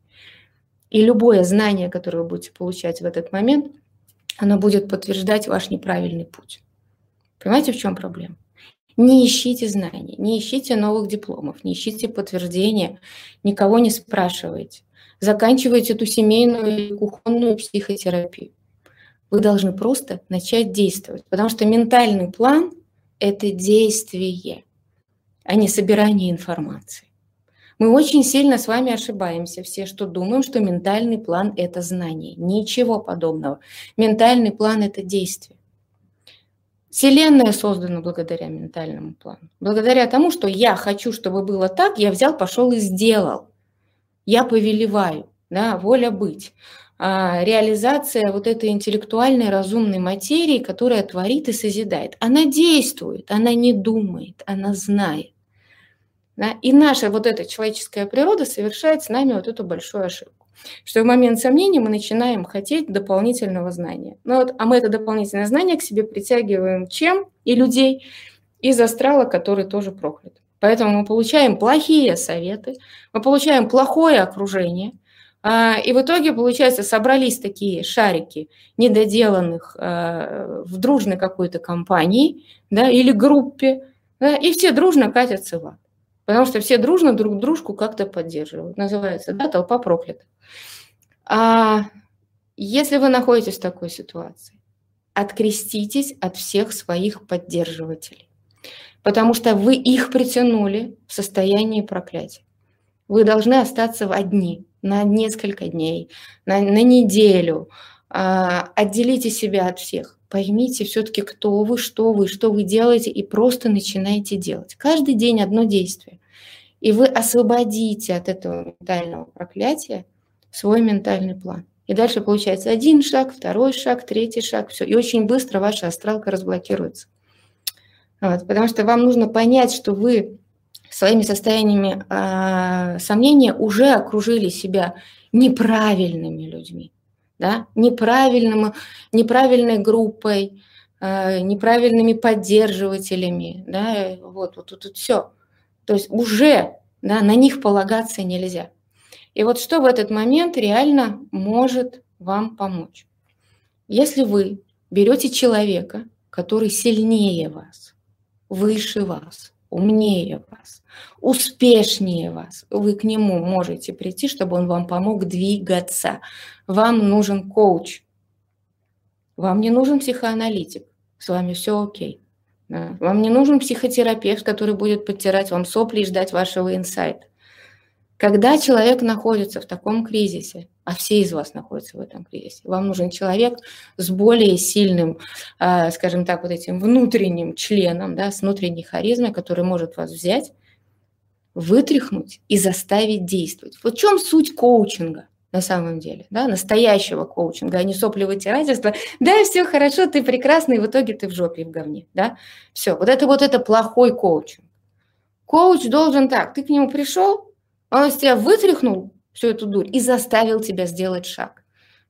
И любое знание, которое вы будете получать в этот момент, оно будет подтверждать ваш неправильный путь. Понимаете, в чем проблема? Не ищите знаний, не ищите новых дипломов, не ищите подтверждения, никого не спрашивайте. Заканчивайте эту семейную или кухонную психотерапию. Вы должны просто начать действовать, потому что ментальный план – это действие, а не собирание информации. Мы очень сильно с вами ошибаемся все, что думаем, что ментальный план – это знание. Ничего подобного. Ментальный план – это действие. Вселенная создана благодаря ментальному плану. Благодаря тому, что я хочу, чтобы было так, я взял, пошел и сделал. Я повелеваю, да, воля быть. А, реализация вот этой интеллектуальной разумной материи, которая творит и созидает. Она действует, она не думает, она знает. Да? И наша вот эта человеческая природа совершает с нами вот эту большую ошибку, что в момент сомнений мы начинаем хотеть дополнительного знания. Ну вот, а мы это дополнительное знание к себе притягиваем чем? И людей из астрала, который тоже проклят. Поэтому мы получаем плохие советы, мы получаем плохое окружение, а, и в итоге, получается, собрались такие шарики недоделанных а, в дружной какой-то компании да, или группе, да, и все дружно катятся в ад. Потому что все дружно друг дружку как-то поддерживают. Называется, да, толпа проклятых. А если вы находитесь в такой ситуации, откреститесь от всех своих поддерживателей. Потому что вы их притянули в состоянии проклятия. Вы должны остаться в одни на несколько дней, на, на неделю. А, отделите себя от всех поймите все-таки, кто вы, что вы, что вы делаете, и просто начинайте делать. Каждый день одно действие. И вы освободите от этого ментального проклятия свой ментальный план. И дальше получается один шаг, второй шаг, третий шаг, все. И очень быстро ваша астралка разблокируется. Вот, потому что вам нужно понять, что вы своими состояниями э, сомнения уже окружили себя неправильными людьми да, неправильным, неправильной группой, э, неправильными поддерживателями, да, вот, вот тут вот, все. То есть уже да, на них полагаться нельзя. И вот что в этот момент реально может вам помочь? Если вы берете человека, который сильнее вас, выше вас, умнее вас, успешнее вас, вы к нему можете прийти, чтобы он вам помог двигаться. Вам нужен коуч. Вам не нужен психоаналитик. С вами все окей. Вам не нужен психотерапевт, который будет подтирать вам сопли и ждать вашего инсайта. Когда человек находится в таком кризисе, а все из вас находятся в этом кризисе, вам нужен человек с более сильным, а, скажем так, вот этим внутренним членом, да, с внутренней харизмой, который может вас взять, вытряхнуть и заставить действовать. Вот в чем суть коучинга? на самом деле, да, настоящего коучинга, а не соплевытирательства. Да, все хорошо, ты прекрасный, в итоге ты в жопе в говне, да. Все, вот это вот это плохой коучинг. Коуч должен так, ты к нему пришел, он из тебя вытряхнул всю эту дурь и заставил тебя сделать шаг.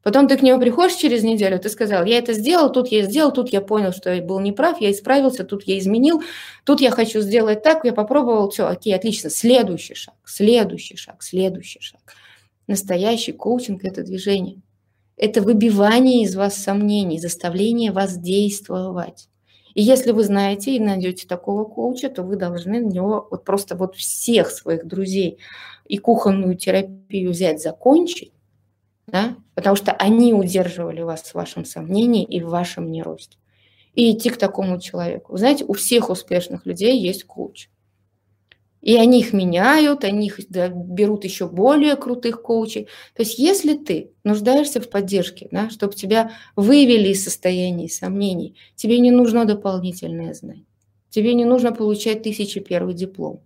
Потом ты к нему приходишь через неделю, ты сказал, я это сделал, тут я сделал, тут я понял, что я был неправ, я исправился, тут я изменил, тут я хочу сделать так, я попробовал, все, окей, отлично, следующий шаг, следующий шаг, следующий шаг. Настоящий коучинг – это движение. Это выбивание из вас сомнений, заставление вас действовать. И если вы знаете и найдете такого коуча, то вы должны на него вот просто вот всех своих друзей и кухонную терапию взять, закончить, да, потому что они удерживали вас в вашем сомнении и в вашем неросте. И идти к такому человеку. Знаете, у всех успешных людей есть коуч. И они их меняют, они их да, берут еще более крутых коучей. То есть если ты нуждаешься в поддержке, да, чтобы тебя вывели из состояния сомнений, тебе не нужно дополнительное знание. Тебе не нужно получать тысячи первый диплом.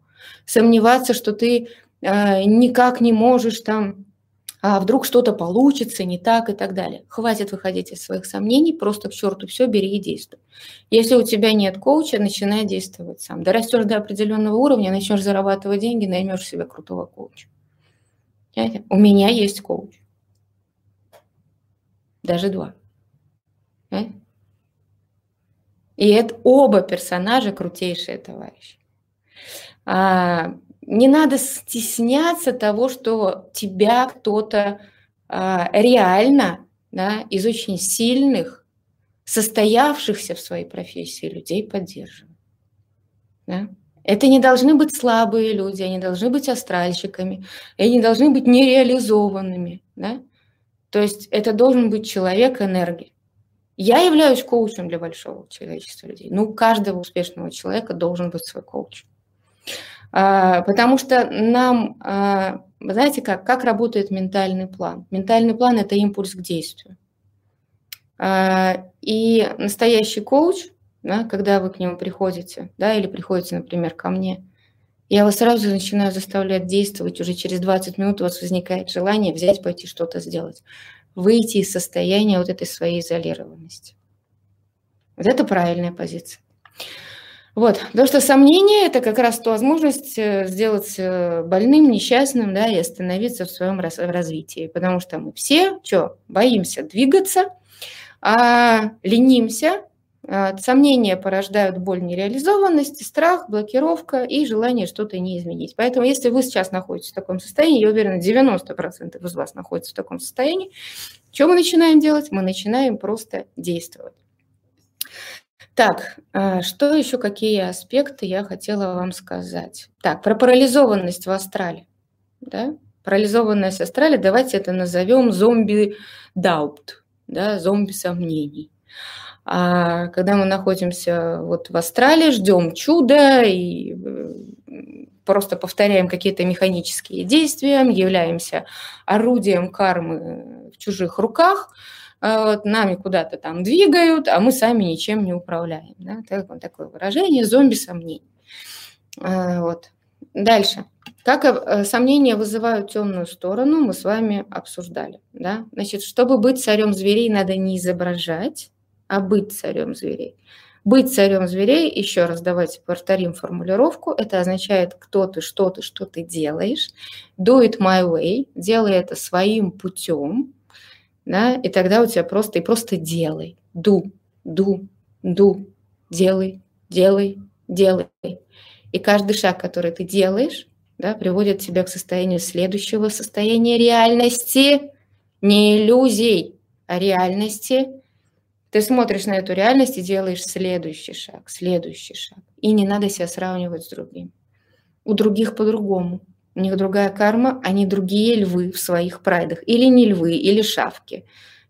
Сомневаться, что ты э, никак не можешь там а вдруг что-то получится не так и так далее. Хватит выходить из своих сомнений, просто к черту все, бери и действуй. Если у тебя нет коуча, начинай действовать сам. Дорастешь до определенного уровня, начнешь зарабатывать деньги, наймешь себе крутого коуча. Понимаете? У меня есть коуч. Даже два. И это оба персонажа крутейшие товарищи. Не надо стесняться того, что тебя кто-то а, реально да, из очень сильных состоявшихся в своей профессии людей поддерживать. Да? Это не должны быть слабые люди, они должны быть астральщиками, они должны быть нереализованными. Да? То есть это должен быть человек энергии. Я являюсь коучем для большого человечества людей. Ну, у каждого успешного человека должен быть свой коуч. А, потому что нам, а, знаете как, как работает ментальный план? Ментальный план – это импульс к действию. А, и настоящий коуч, да, когда вы к нему приходите, да, или приходите, например, ко мне, я вас сразу начинаю заставлять действовать, уже через 20 минут у вас возникает желание взять, пойти что-то сделать, выйти из состояния вот этой своей изолированности. Вот это правильная позиция. Вот, потому что сомнение – это как раз та возможность э, сделать э, больным, несчастным, да, и остановиться в своем развитии. Потому что мы все, что, боимся двигаться, а ленимся, а, сомнения порождают боль нереализованности, страх, блокировка и желание что-то не изменить. Поэтому если вы сейчас находитесь в таком состоянии, я уверена, 90% из вас находится в таком состоянии, что мы начинаем делать? Мы начинаем просто действовать. Так, а, что еще, какие аспекты я хотела вам сказать? Так, про парализованность в астрале. Да? Парализованность в астрале, давайте это назовем зомби-даупт, да, зомби сомнений. А когда мы находимся вот в астрале, ждем чуда и просто повторяем какие-то механические действия, являемся орудием кармы в чужих руках – вот, нами куда-то там двигают, а мы сами ничем не управляем. Да? Так, такое выражение зомби сомнений. А, вот. Дальше. Как э, сомнения вызывают темную сторону, мы с вами обсуждали. Да? Значит, чтобы быть царем зверей, надо не изображать, а быть царем зверей. Быть царем зверей, еще раз давайте повторим формулировку, это означает, кто ты, что ты, что ты делаешь. Do it my way, делай это своим путем, да, и тогда у тебя просто, и просто делай, ду, ду, ду, делай, делай, делай. И каждый шаг, который ты делаешь, да, приводит тебя к состоянию следующего состояния реальности, не иллюзий, а реальности. Ты смотришь на эту реальность и делаешь следующий шаг, следующий шаг. И не надо себя сравнивать с другим. У других по-другому. У них другая карма, они другие львы в своих прайдах. Или не львы, или шавки.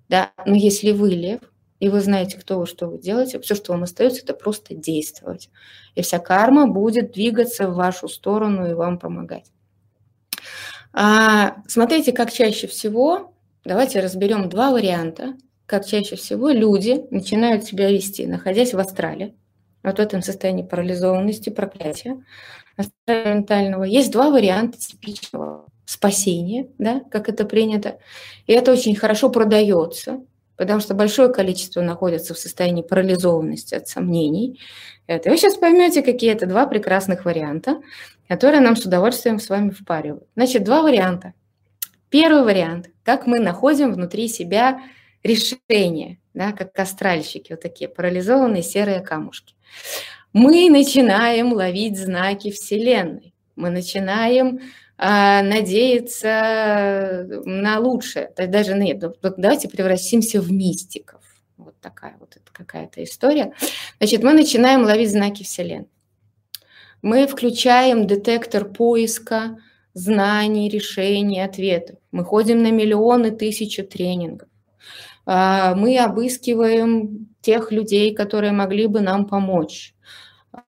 Да? Но если вы лев, и вы знаете, кто вы, что вы делаете, все, что вам остается, это просто действовать. И вся карма будет двигаться в вашу сторону и вам помогать. А, смотрите, как чаще всего, давайте разберем два варианта, как чаще всего люди начинают себя вести, находясь в астрале, вот в этом состоянии парализованности, проклятия, ментального. Есть два варианта типичного спасения, да, как это принято. И это очень хорошо продается, потому что большое количество находится в состоянии парализованности от сомнений. Это. Вы сейчас поймете, какие это два прекрасных варианта, которые нам с удовольствием с вами впаривают. Значит, два варианта. Первый вариант, как мы находим внутри себя решение, да, как астральщики, вот такие парализованные серые камушки мы начинаем ловить знаки Вселенной, мы начинаем а, надеяться на лучшее. Даже нет, давайте превратимся в мистиков. Вот такая вот какая-то история. Значит, мы начинаем ловить знаки Вселенной. Мы включаем детектор поиска знаний, решений, ответов. Мы ходим на миллионы, тысячи тренингов. А, мы обыскиваем тех людей, которые могли бы нам помочь.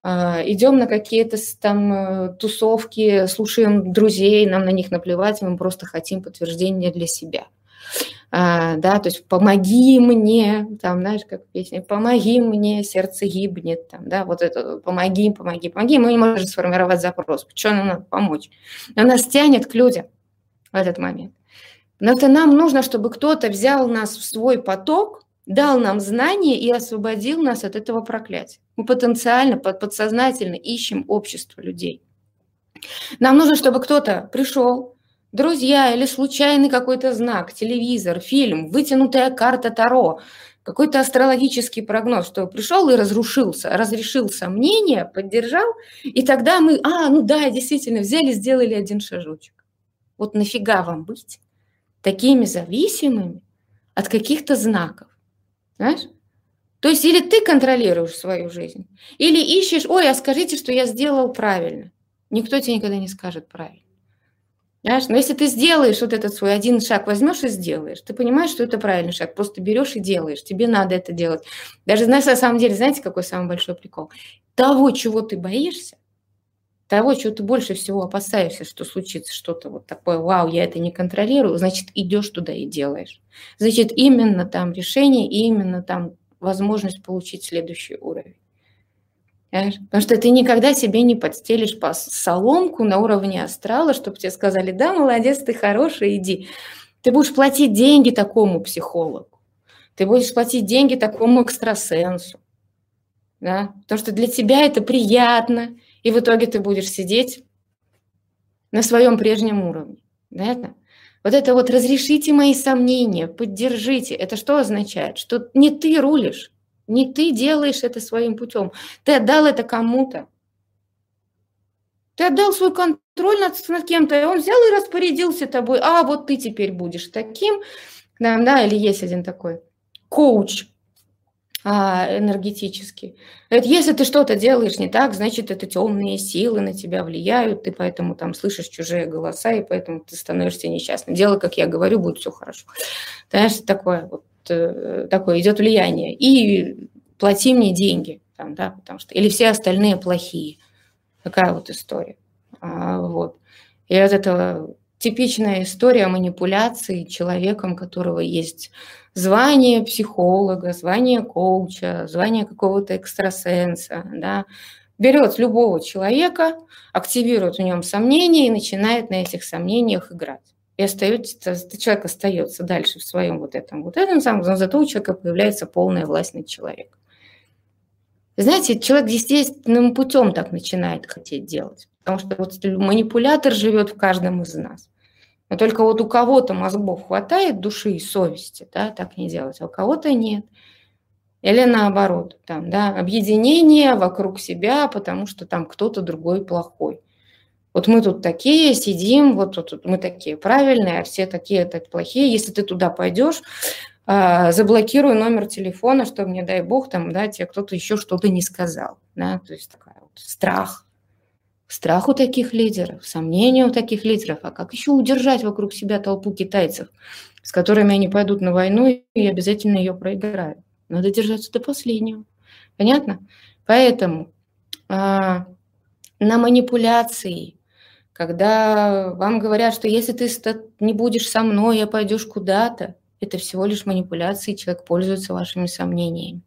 А, идем на какие-то там э, тусовки, слушаем друзей, нам на них наплевать, мы просто хотим подтверждения для себя. А, да, то есть помоги мне, там, знаешь, как песня, помоги мне, сердце гибнет, там, да, вот это, помоги, помоги, помоги, мы не можем сформировать запрос, что нам надо помочь. Но нас тянет к людям в этот момент. Но это нам нужно, чтобы кто-то взял нас в свой поток, дал нам знания и освободил нас от этого проклятия. Мы потенциально, подсознательно ищем общество людей. Нам нужно, чтобы кто-то пришел, друзья или случайный какой-то знак, телевизор, фильм, вытянутая карта Таро, какой-то астрологический прогноз, что пришел и разрушился, разрешил сомнения, поддержал, и тогда мы, а, ну да, действительно, взяли, сделали один шажочек. Вот нафига вам быть такими зависимыми от каких-то знаков? Знаешь? То есть или ты контролируешь свою жизнь, или ищешь, ой, а скажите, что я сделал правильно. Никто тебе никогда не скажет правильно. Понимаешь? Но если ты сделаешь вот этот свой один шаг, возьмешь и сделаешь, ты понимаешь, что это правильный шаг, просто берешь и делаешь, тебе надо это делать. Даже, знаешь, на самом деле, знаете, какой самый большой прикол? Того, чего ты боишься, того, чего ты больше всего опасаешься, что случится что-то вот такое, вау, я это не контролирую, значит, идешь туда и делаешь. Значит, именно там решение и именно там возможность получить следующий уровень. Потому что ты никогда себе не подстелишь по соломку на уровне астрала, чтобы тебе сказали, да, молодец, ты хороший, иди. Ты будешь платить деньги такому психологу, ты будешь платить деньги такому экстрасенсу, да? потому что для тебя это приятно, и в итоге ты будешь сидеть на своем прежнем уровне. Да? Вот это вот разрешите мои сомнения, поддержите. Это что означает? Что не ты рулишь, не ты делаешь это своим путем. Ты отдал это кому-то. Ты отдал свой контроль над, над кем-то, и он взял и распорядился тобой. А вот ты теперь будешь таким. Да, да или есть один такой коуч а, энергетический. Говорит, если ты что-то делаешь не так, значит, это темные силы на тебя влияют, ты поэтому там слышишь чужие голоса, и поэтому ты становишься несчастным. Делай, как я говорю, будет все хорошо. Знаешь, такое вот Э, такое идет влияние. И плати мне деньги, там, да, потому что, или все остальные плохие. Такая вот история. А, вот. И от этого типичная история манипуляции человеком, которого есть звание психолога, звание коуча, звание какого-то экстрасенса, да, берет любого человека, активирует в нем сомнения и начинает на этих сомнениях играть и остается, человек остается дальше в своем вот этом, вот этом самом, но зато у человека появляется полная власть над человеком. Знаете, человек естественным путем так начинает хотеть делать, потому что вот манипулятор живет в каждом из нас. Но только вот у кого-то мозгов хватает души и совести, да, так не делать, а у кого-то нет. Или наоборот, там, да, объединение вокруг себя, потому что там кто-то другой плохой. Вот мы тут такие сидим, вот тут мы такие правильные, а все такие так плохие. Если ты туда пойдешь, а, заблокируй номер телефона, чтобы, не дай бог, там, да, тебе кто-то еще что-то не сказал. Да? То есть такая вот страх. Страх у таких лидеров, сомнения у таких лидеров. А как еще удержать вокруг себя толпу китайцев, с которыми они пойдут на войну и обязательно ее проиграют? Надо держаться до последнего. Понятно? Поэтому а, на манипуляции – когда вам говорят, что если ты не будешь со мной, а пойдешь куда-то, это всего лишь манипуляции, человек пользуется вашими сомнениями.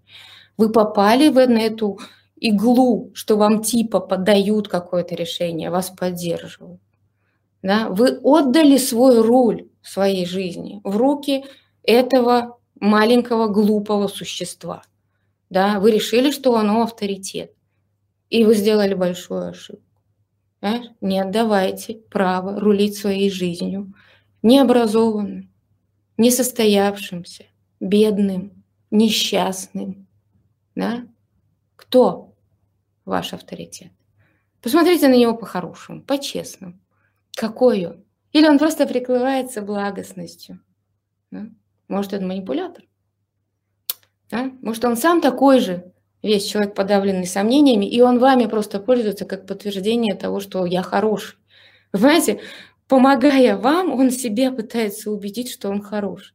Вы попали в эту иглу, что вам типа подают какое-то решение, вас поддерживают. Да? Вы отдали свой руль своей жизни в руки этого маленького глупого существа. Да? Вы решили, что оно авторитет. И вы сделали большую ошибку. Понимаешь? Не отдавайте право рулить своей жизнью необразованным, несостоявшимся, бедным, несчастным. Да? Кто ваш авторитет? Посмотрите на него по-хорошему, по-честному. Какой он? Или он просто прикрывается благостностью? Да? Может, это манипулятор? Да? Может, он сам такой же, весь человек подавленный сомнениями, и он вами просто пользуется как подтверждение того, что я хороший. Вы понимаете, помогая вам, он себе пытается убедить, что он хорош.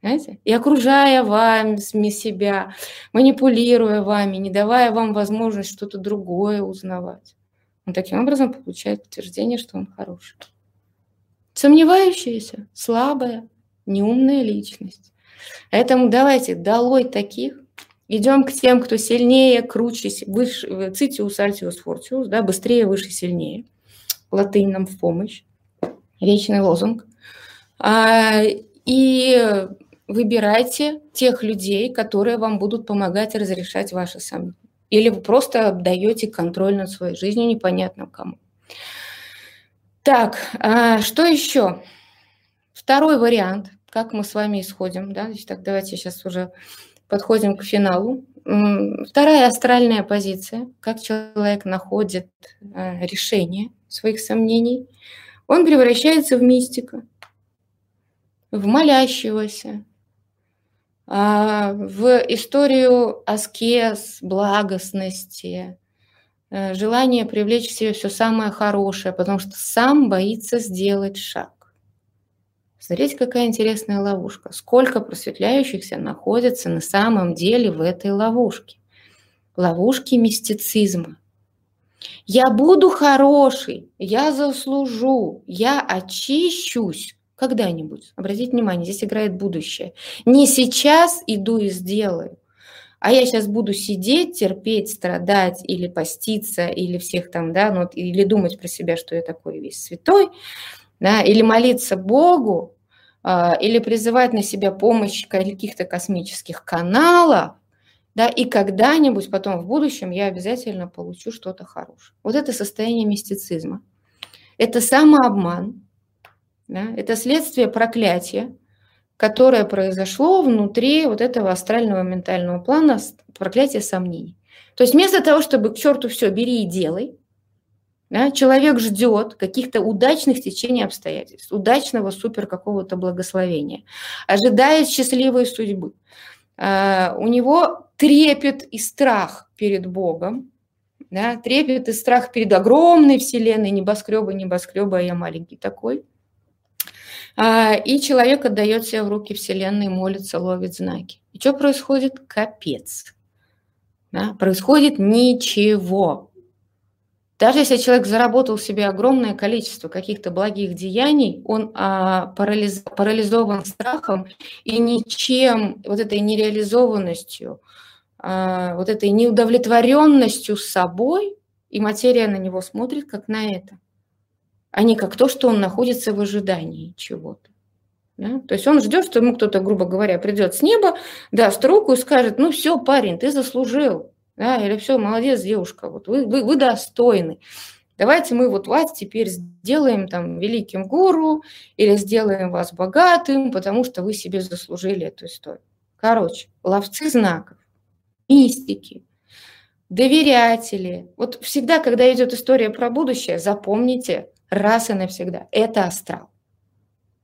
Знаете? И окружая вами себя, манипулируя вами, не давая вам возможность что-то другое узнавать. Он таким образом получает подтверждение, что он хороший. Сомневающаяся, слабая, неумная личность. Поэтому давайте долой таких, Идем к тем, кто сильнее, круче, выше, цитиус, альтиус, фортиус, да, быстрее, выше, сильнее. Латынь нам в помощь. Вечный лозунг. А, и выбирайте тех людей, которые вам будут помогать разрешать ваши сомнения. Или вы просто отдаете контроль над своей жизнью непонятно кому. Так, а что еще? Второй вариант, как мы с вами исходим. Да? Так, давайте сейчас уже подходим к финалу. Вторая астральная позиция, как человек находит э, решение своих сомнений, он превращается в мистика, в молящегося, а, в историю аскез, благостности, э, желание привлечь в себе все самое хорошее, потому что сам боится сделать шаг. Смотрите, какая интересная ловушка. Сколько просветляющихся находится на самом деле в этой ловушке. Ловушке мистицизма. Я буду хороший, я заслужу, я очищусь когда-нибудь. Обратите внимание, здесь играет будущее. Не сейчас иду и сделаю, а я сейчас буду сидеть, терпеть, страдать или поститься, или всех там, да, ну, или думать про себя, что я такой весь святой, да, или молиться Богу, э, или призывать на себя помощь каких-то космических каналов, да, и когда-нибудь потом в будущем я обязательно получу что-то хорошее. Вот это состояние мистицизма. Это самообман, да, это следствие проклятия, которое произошло внутри вот этого астрального ментального плана, проклятия сомнений. То есть вместо того, чтобы к черту все, бери и делай, да, человек ждет каких-то удачных течений обстоятельств, удачного супер какого-то благословения, ожидает счастливой судьбы. А, у него трепет и страх перед Богом, да, трепет и страх перед огромной вселенной, небоскреба, небоскреба, а я маленький такой. А, и человек отдает себя в руки вселенной, молится, ловит знаки. И что происходит? Капец. Да, происходит ничего. Даже если человек заработал себе огромное количество каких-то благих деяний, он а, парализ, парализован страхом и ничем, вот этой нереализованностью, а, вот этой неудовлетворенностью собой, и материя на него смотрит как на это, а не как то, что он находится в ожидании чего-то. Да? То есть он ждет, что ему кто-то, грубо говоря, придет с неба, даст руку и скажет, ну все, парень, ты заслужил, да, или все, молодец, девушка, вот вы, вы, вы достойны. Давайте мы вот вас теперь сделаем там великим гуру или сделаем вас богатым, потому что вы себе заслужили эту историю. Короче, ловцы знаков, мистики, доверятели. Вот всегда, когда идет история про будущее, запомните раз и навсегда, это астрал.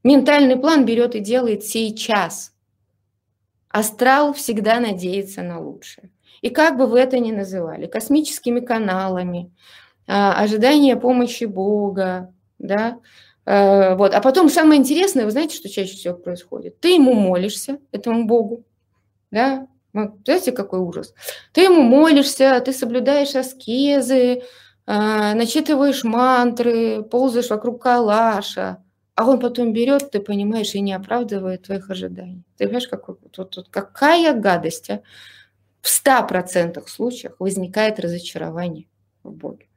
Ментальный план берет и делает сейчас. Астрал всегда надеется на лучшее. И как бы вы это ни называли, космическими каналами, а, ожидание помощи Бога, да, э, вот. А потом самое интересное, вы знаете, что чаще всего происходит? Ты ему молишься, этому Богу, да, знаете, какой ужас? Ты ему молишься, ты соблюдаешь аскезы, начитываешь мантры, ползаешь вокруг калаша, а он потом берет, ты понимаешь, и не оправдывает твоих ожиданий. Ты понимаешь, какой, тут, тут, какая гадость, а? в 100% случаях возникает разочарование в Боге.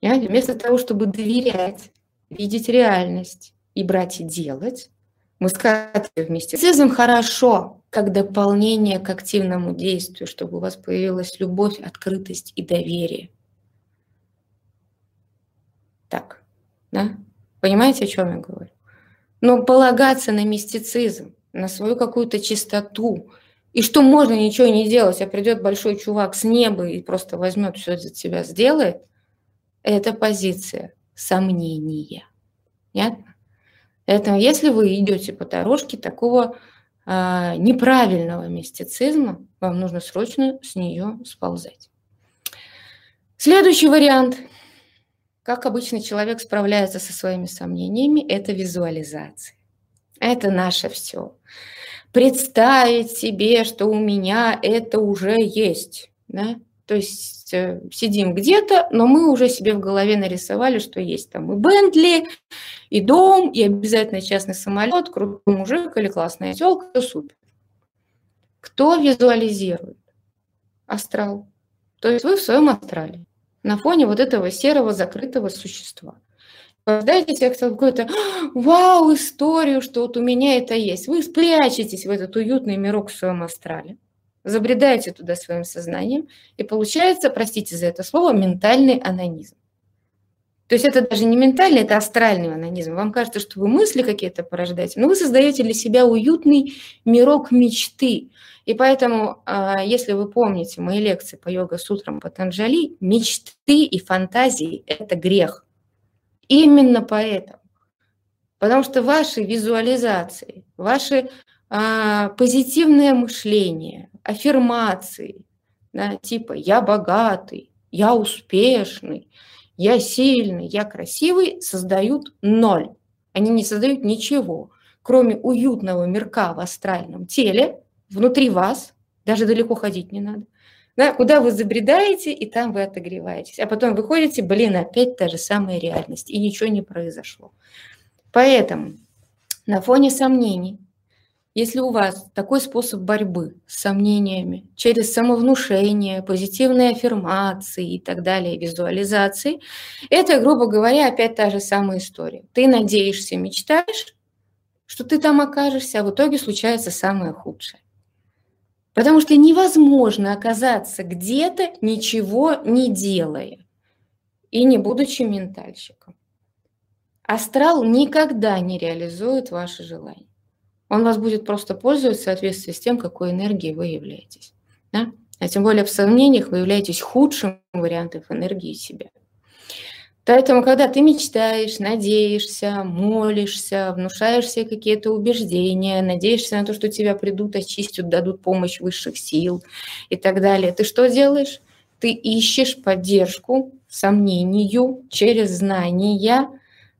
Понимаете? Вместо того, чтобы доверять, видеть реальность и брать и делать, мы скатываем вместе. Цизм хорошо, как дополнение к активному действию, чтобы у вас появилась любовь, открытость и доверие. Так, да? Понимаете, о чем я говорю? Но полагаться на мистицизм, на свою какую-то чистоту, и что можно ничего не делать, а придет большой чувак с неба и просто возьмет все за тебя, сделает, это позиция сомнения. Понятно? Поэтому если вы идете по дорожке такого а, неправильного мистицизма, вам нужно срочно с нее сползать. Следующий вариант. Как обычно человек справляется со своими сомнениями, это визуализация. Это наше все представить себе, что у меня это уже есть. Да? То есть э, сидим где-то, но мы уже себе в голове нарисовали, что есть там и Бентли, и дом, и обязательно частный самолет, крутой мужик или классная телка, все супер. Кто визуализирует? Астрал. То есть вы в своем астрале, на фоне вот этого серого закрытого существа. Дайте себе какую-то вау историю, что вот у меня это есть. Вы спрячетесь в этот уютный мирок в своем астрале, забредаете туда своим сознанием, и получается, простите за это слово, ментальный анонизм. То есть это даже не ментальный, это астральный анонизм. Вам кажется, что вы мысли какие-то порождаете, но вы создаете для себя уютный мирок мечты. И поэтому, а, если вы помните мои лекции по йога-сутрам Патанджали, мечты и фантазии – это грех. Именно поэтому. Потому что ваши визуализации, ваши а, позитивное мышление, аффирмации, да, типа «я богатый», «я успешный», «я сильный», «я красивый» создают ноль. Они не создают ничего, кроме уютного мирка в астральном теле, внутри вас, даже далеко ходить не надо, да, куда вы забредаете, и там вы отогреваетесь. А потом выходите, блин, опять та же самая реальность, и ничего не произошло. Поэтому на фоне сомнений, если у вас такой способ борьбы с сомнениями через самовнушение, позитивные аффирмации и так далее, визуализации, это, грубо говоря, опять та же самая история. Ты надеешься, мечтаешь, что ты там окажешься, а в итоге случается самое худшее. Потому что невозможно оказаться где-то, ничего не делая и не будучи ментальщиком. Астрал никогда не реализует ваши желания. Он вас будет просто пользоваться в соответствии с тем, какой энергией вы являетесь. Да? А тем более в сомнениях вы являетесь худшим вариантом энергии себя. Поэтому, когда ты мечтаешь, надеешься, молишься, внушаешь себе какие-то убеждения, надеешься на то, что тебя придут, очистят, дадут помощь высших сил и так далее, ты что делаешь? Ты ищешь поддержку сомнению через знания,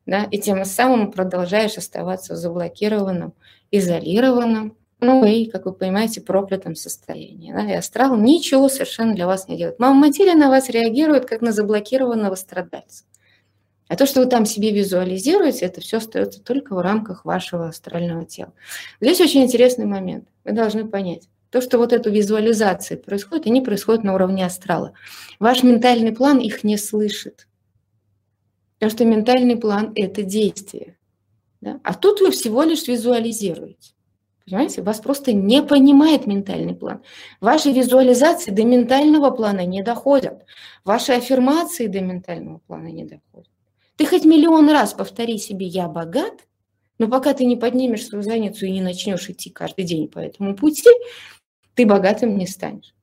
да, и тем самым продолжаешь оставаться заблокированным, изолированным, ну и, как вы понимаете, проклятом состоянии. Да? И астрал ничего совершенно для вас не делает. Мама материя на вас реагирует, как на заблокированного страдальца. А то, что вы там себе визуализируете, это все остается только в рамках вашего астрального тела. Здесь очень интересный момент. Вы должны понять. То, что вот эту визуализация происходит, они происходят на уровне астрала. Ваш ментальный план их не слышит. Потому что ментальный план – это действие. Да? А тут вы всего лишь визуализируете. Понимаете, вас просто не понимает ментальный план. Ваши визуализации до ментального плана не доходят. Ваши аффирмации до ментального плана не доходят. Ты хоть миллион раз повтори себе «я богат», но пока ты не поднимешь свою задницу и не начнешь идти каждый день по этому пути, ты богатым не станешь.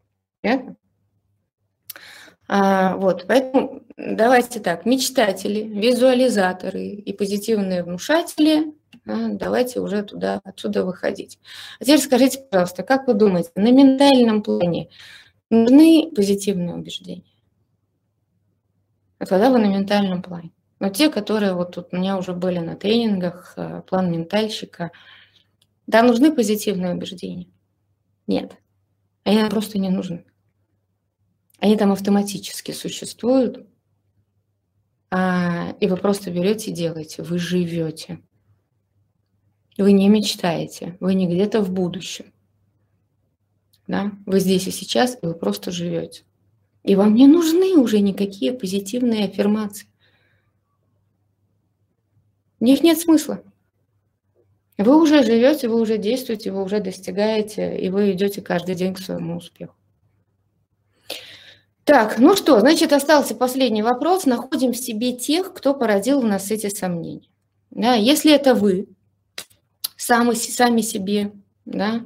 А, вот, поэтому давайте так, мечтатели, визуализаторы и позитивные внушатели, а, давайте уже туда, отсюда выходить. А теперь скажите, пожалуйста, как вы думаете, на ментальном плане нужны позитивные убеждения? А когда вы на ментальном плане? Но те, которые вот тут у меня уже были на тренингах, э, план ментальщика, да, нужны позитивные убеждения? Нет. Они нам просто не нужны. Они там автоматически существуют, а, и вы просто берете и делаете. Вы живете. Вы не мечтаете, вы не где-то в будущем. Да? Вы здесь и сейчас, и вы просто живете. И вам не нужны уже никакие позитивные аффирмации. В них нет смысла. Вы уже живете, вы уже действуете, вы уже достигаете, и вы идете каждый день к своему успеху. Так, ну что, значит, остался последний вопрос. Находим в себе тех, кто породил у нас эти сомнения. Да, если это вы, сами, сами себе, да,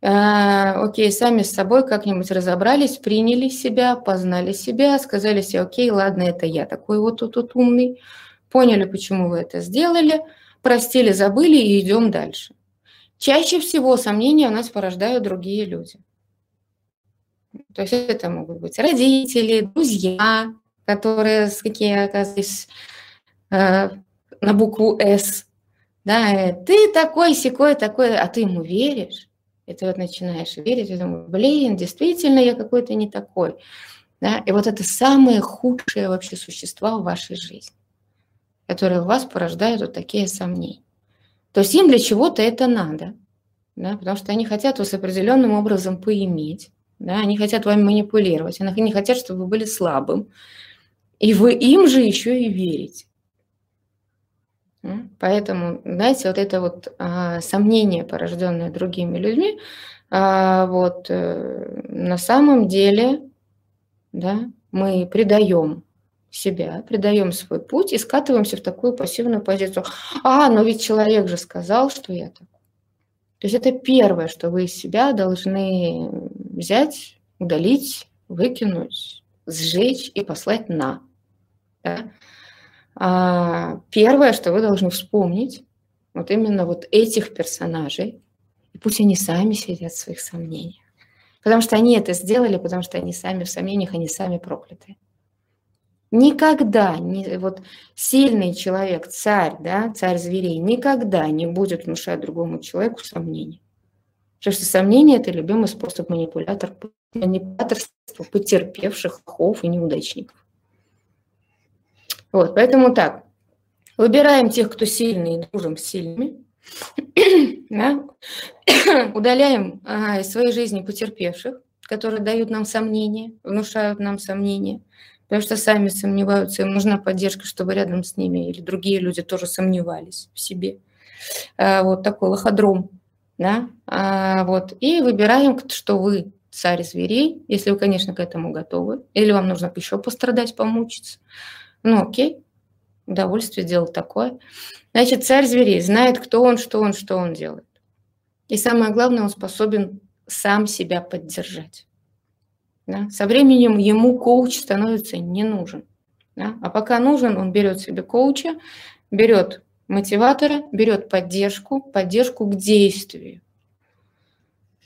э, окей, сами с собой как-нибудь разобрались, приняли себя, познали себя, сказали себе, окей, ладно, это я такой вот тут, тут умный, поняли, почему вы это сделали, простили, забыли и идем дальше. Чаще всего сомнения у нас порождают другие люди. То есть это могут быть родители, друзья, которые какие оказались э, на букву «С». Да, э, ты такой, секой, такой, а ты ему веришь. И ты вот начинаешь верить, и думаешь, блин, действительно я какой-то не такой. Да? И вот это самые худшие вообще существа в вашей жизни которые у вас порождают вот такие сомнения. То есть им для чего-то это надо, да, потому что они хотят вас определенным образом поиметь, да, они хотят вами манипулировать, они не хотят, чтобы вы были слабым, и вы им же еще и верите. Поэтому, знаете, вот это вот а, сомнение, порожденное другими людьми, а, вот э, на самом деле, да, мы предаем себя, предаем свой путь и скатываемся в такую пассивную позицию. А, но ведь человек же сказал, что я такой. То есть это первое, что вы из себя должны взять, удалить, выкинуть, сжечь и послать на. Да? А первое, что вы должны вспомнить, вот именно вот этих персонажей, пусть они сами сидят в своих сомнениях. Потому что они это сделали, потому что они сами в сомнениях, они сами прокляты. Никогда не, вот сильный человек, царь, да, царь зверей, никогда не будет внушать другому человеку сомнений. Потому что сомнение – это любимый способ манипулятор, манипуляторства потерпевших лохов и неудачников. Вот, поэтому так, выбираем тех, кто сильный, и дружим с сильными, (coughs) да? (coughs) удаляем а, из своей жизни потерпевших, которые дают нам сомнения, внушают нам сомнения – потому что сами сомневаются, им нужна поддержка, чтобы рядом с ними или другие люди тоже сомневались в себе. А, вот такой лоходром, да, а, вот, и выбираем, что вы царь зверей, если вы, конечно, к этому готовы, или вам нужно еще пострадать, помучиться. Ну, окей, удовольствие делать такое. Значит, царь зверей знает, кто он, что он, что он делает. И самое главное, он способен сам себя поддержать. Да? Со временем ему коуч становится не нужен. Да? А пока нужен, он берет себе коуча, берет мотиватора, берет поддержку, поддержку к действию.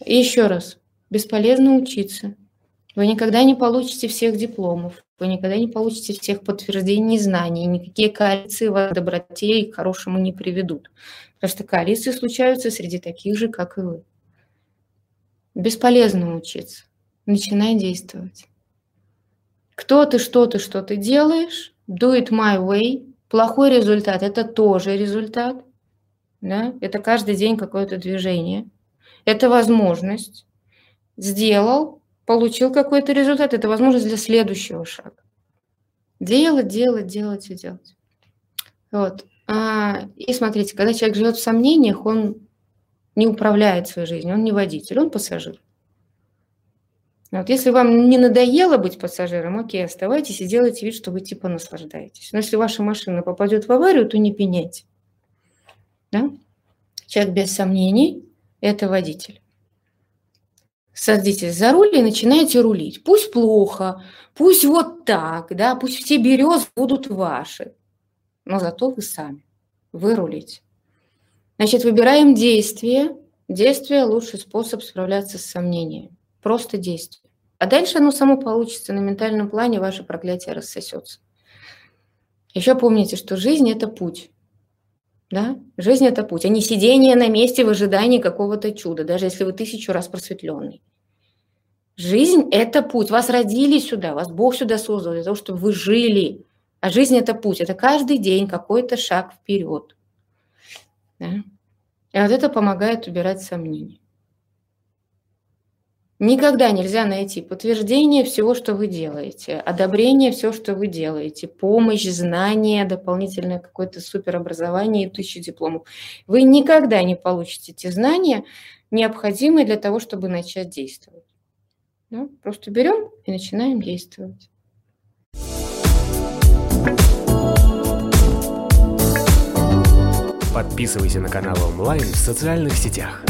И еще раз, бесполезно учиться. Вы никогда не получите всех дипломов, вы никогда не получите всех подтверждений знаний, никакие коалиции вас к доброте и к хорошему не приведут. Потому что коалиции случаются среди таких же, как и вы. Бесполезно учиться начинай действовать. Кто ты, что ты, что ты делаешь, do it my way. Плохой результат – это тоже результат. Да? Это каждый день какое-то движение. Это возможность. Сделал, получил какой-то результат. Это возможность для следующего шага. Делать, делать, делать и делать. Вот. А, и смотрите, когда человек живет в сомнениях, он не управляет своей жизнью, он не водитель, он пассажир. Вот если вам не надоело быть пассажиром, окей, оставайтесь и делайте вид, что вы типа наслаждаетесь. Но если ваша машина попадет в аварию, то не пеняйте. Да? Человек без сомнений – это водитель. Садитесь за руль и начинаете рулить. Пусть плохо, пусть вот так, да, пусть все березы будут ваши, но зато вы сами, вы рулите. Значит, выбираем действие. Действие – лучший способ справляться с сомнением. Просто действие. А дальше оно само получится на ментальном плане, ваше проклятие рассосется. Еще помните, что жизнь – это путь. Да? Жизнь – это путь, а не сидение на месте в ожидании какого-то чуда, даже если вы тысячу раз просветленный. Жизнь – это путь. Вас родили сюда, вас Бог сюда создал для того, чтобы вы жили. А жизнь – это путь. Это каждый день какой-то шаг вперед. Да? И вот это помогает убирать сомнения. Никогда нельзя найти подтверждение всего, что вы делаете, одобрение все, что вы делаете, помощь, знания, дополнительное какое-то суперобразование и тысячи дипломов. Вы никогда не получите те знания, необходимые для того, чтобы начать действовать. Ну, просто берем и начинаем действовать.
Подписывайся на канал онлайн в социальных сетях.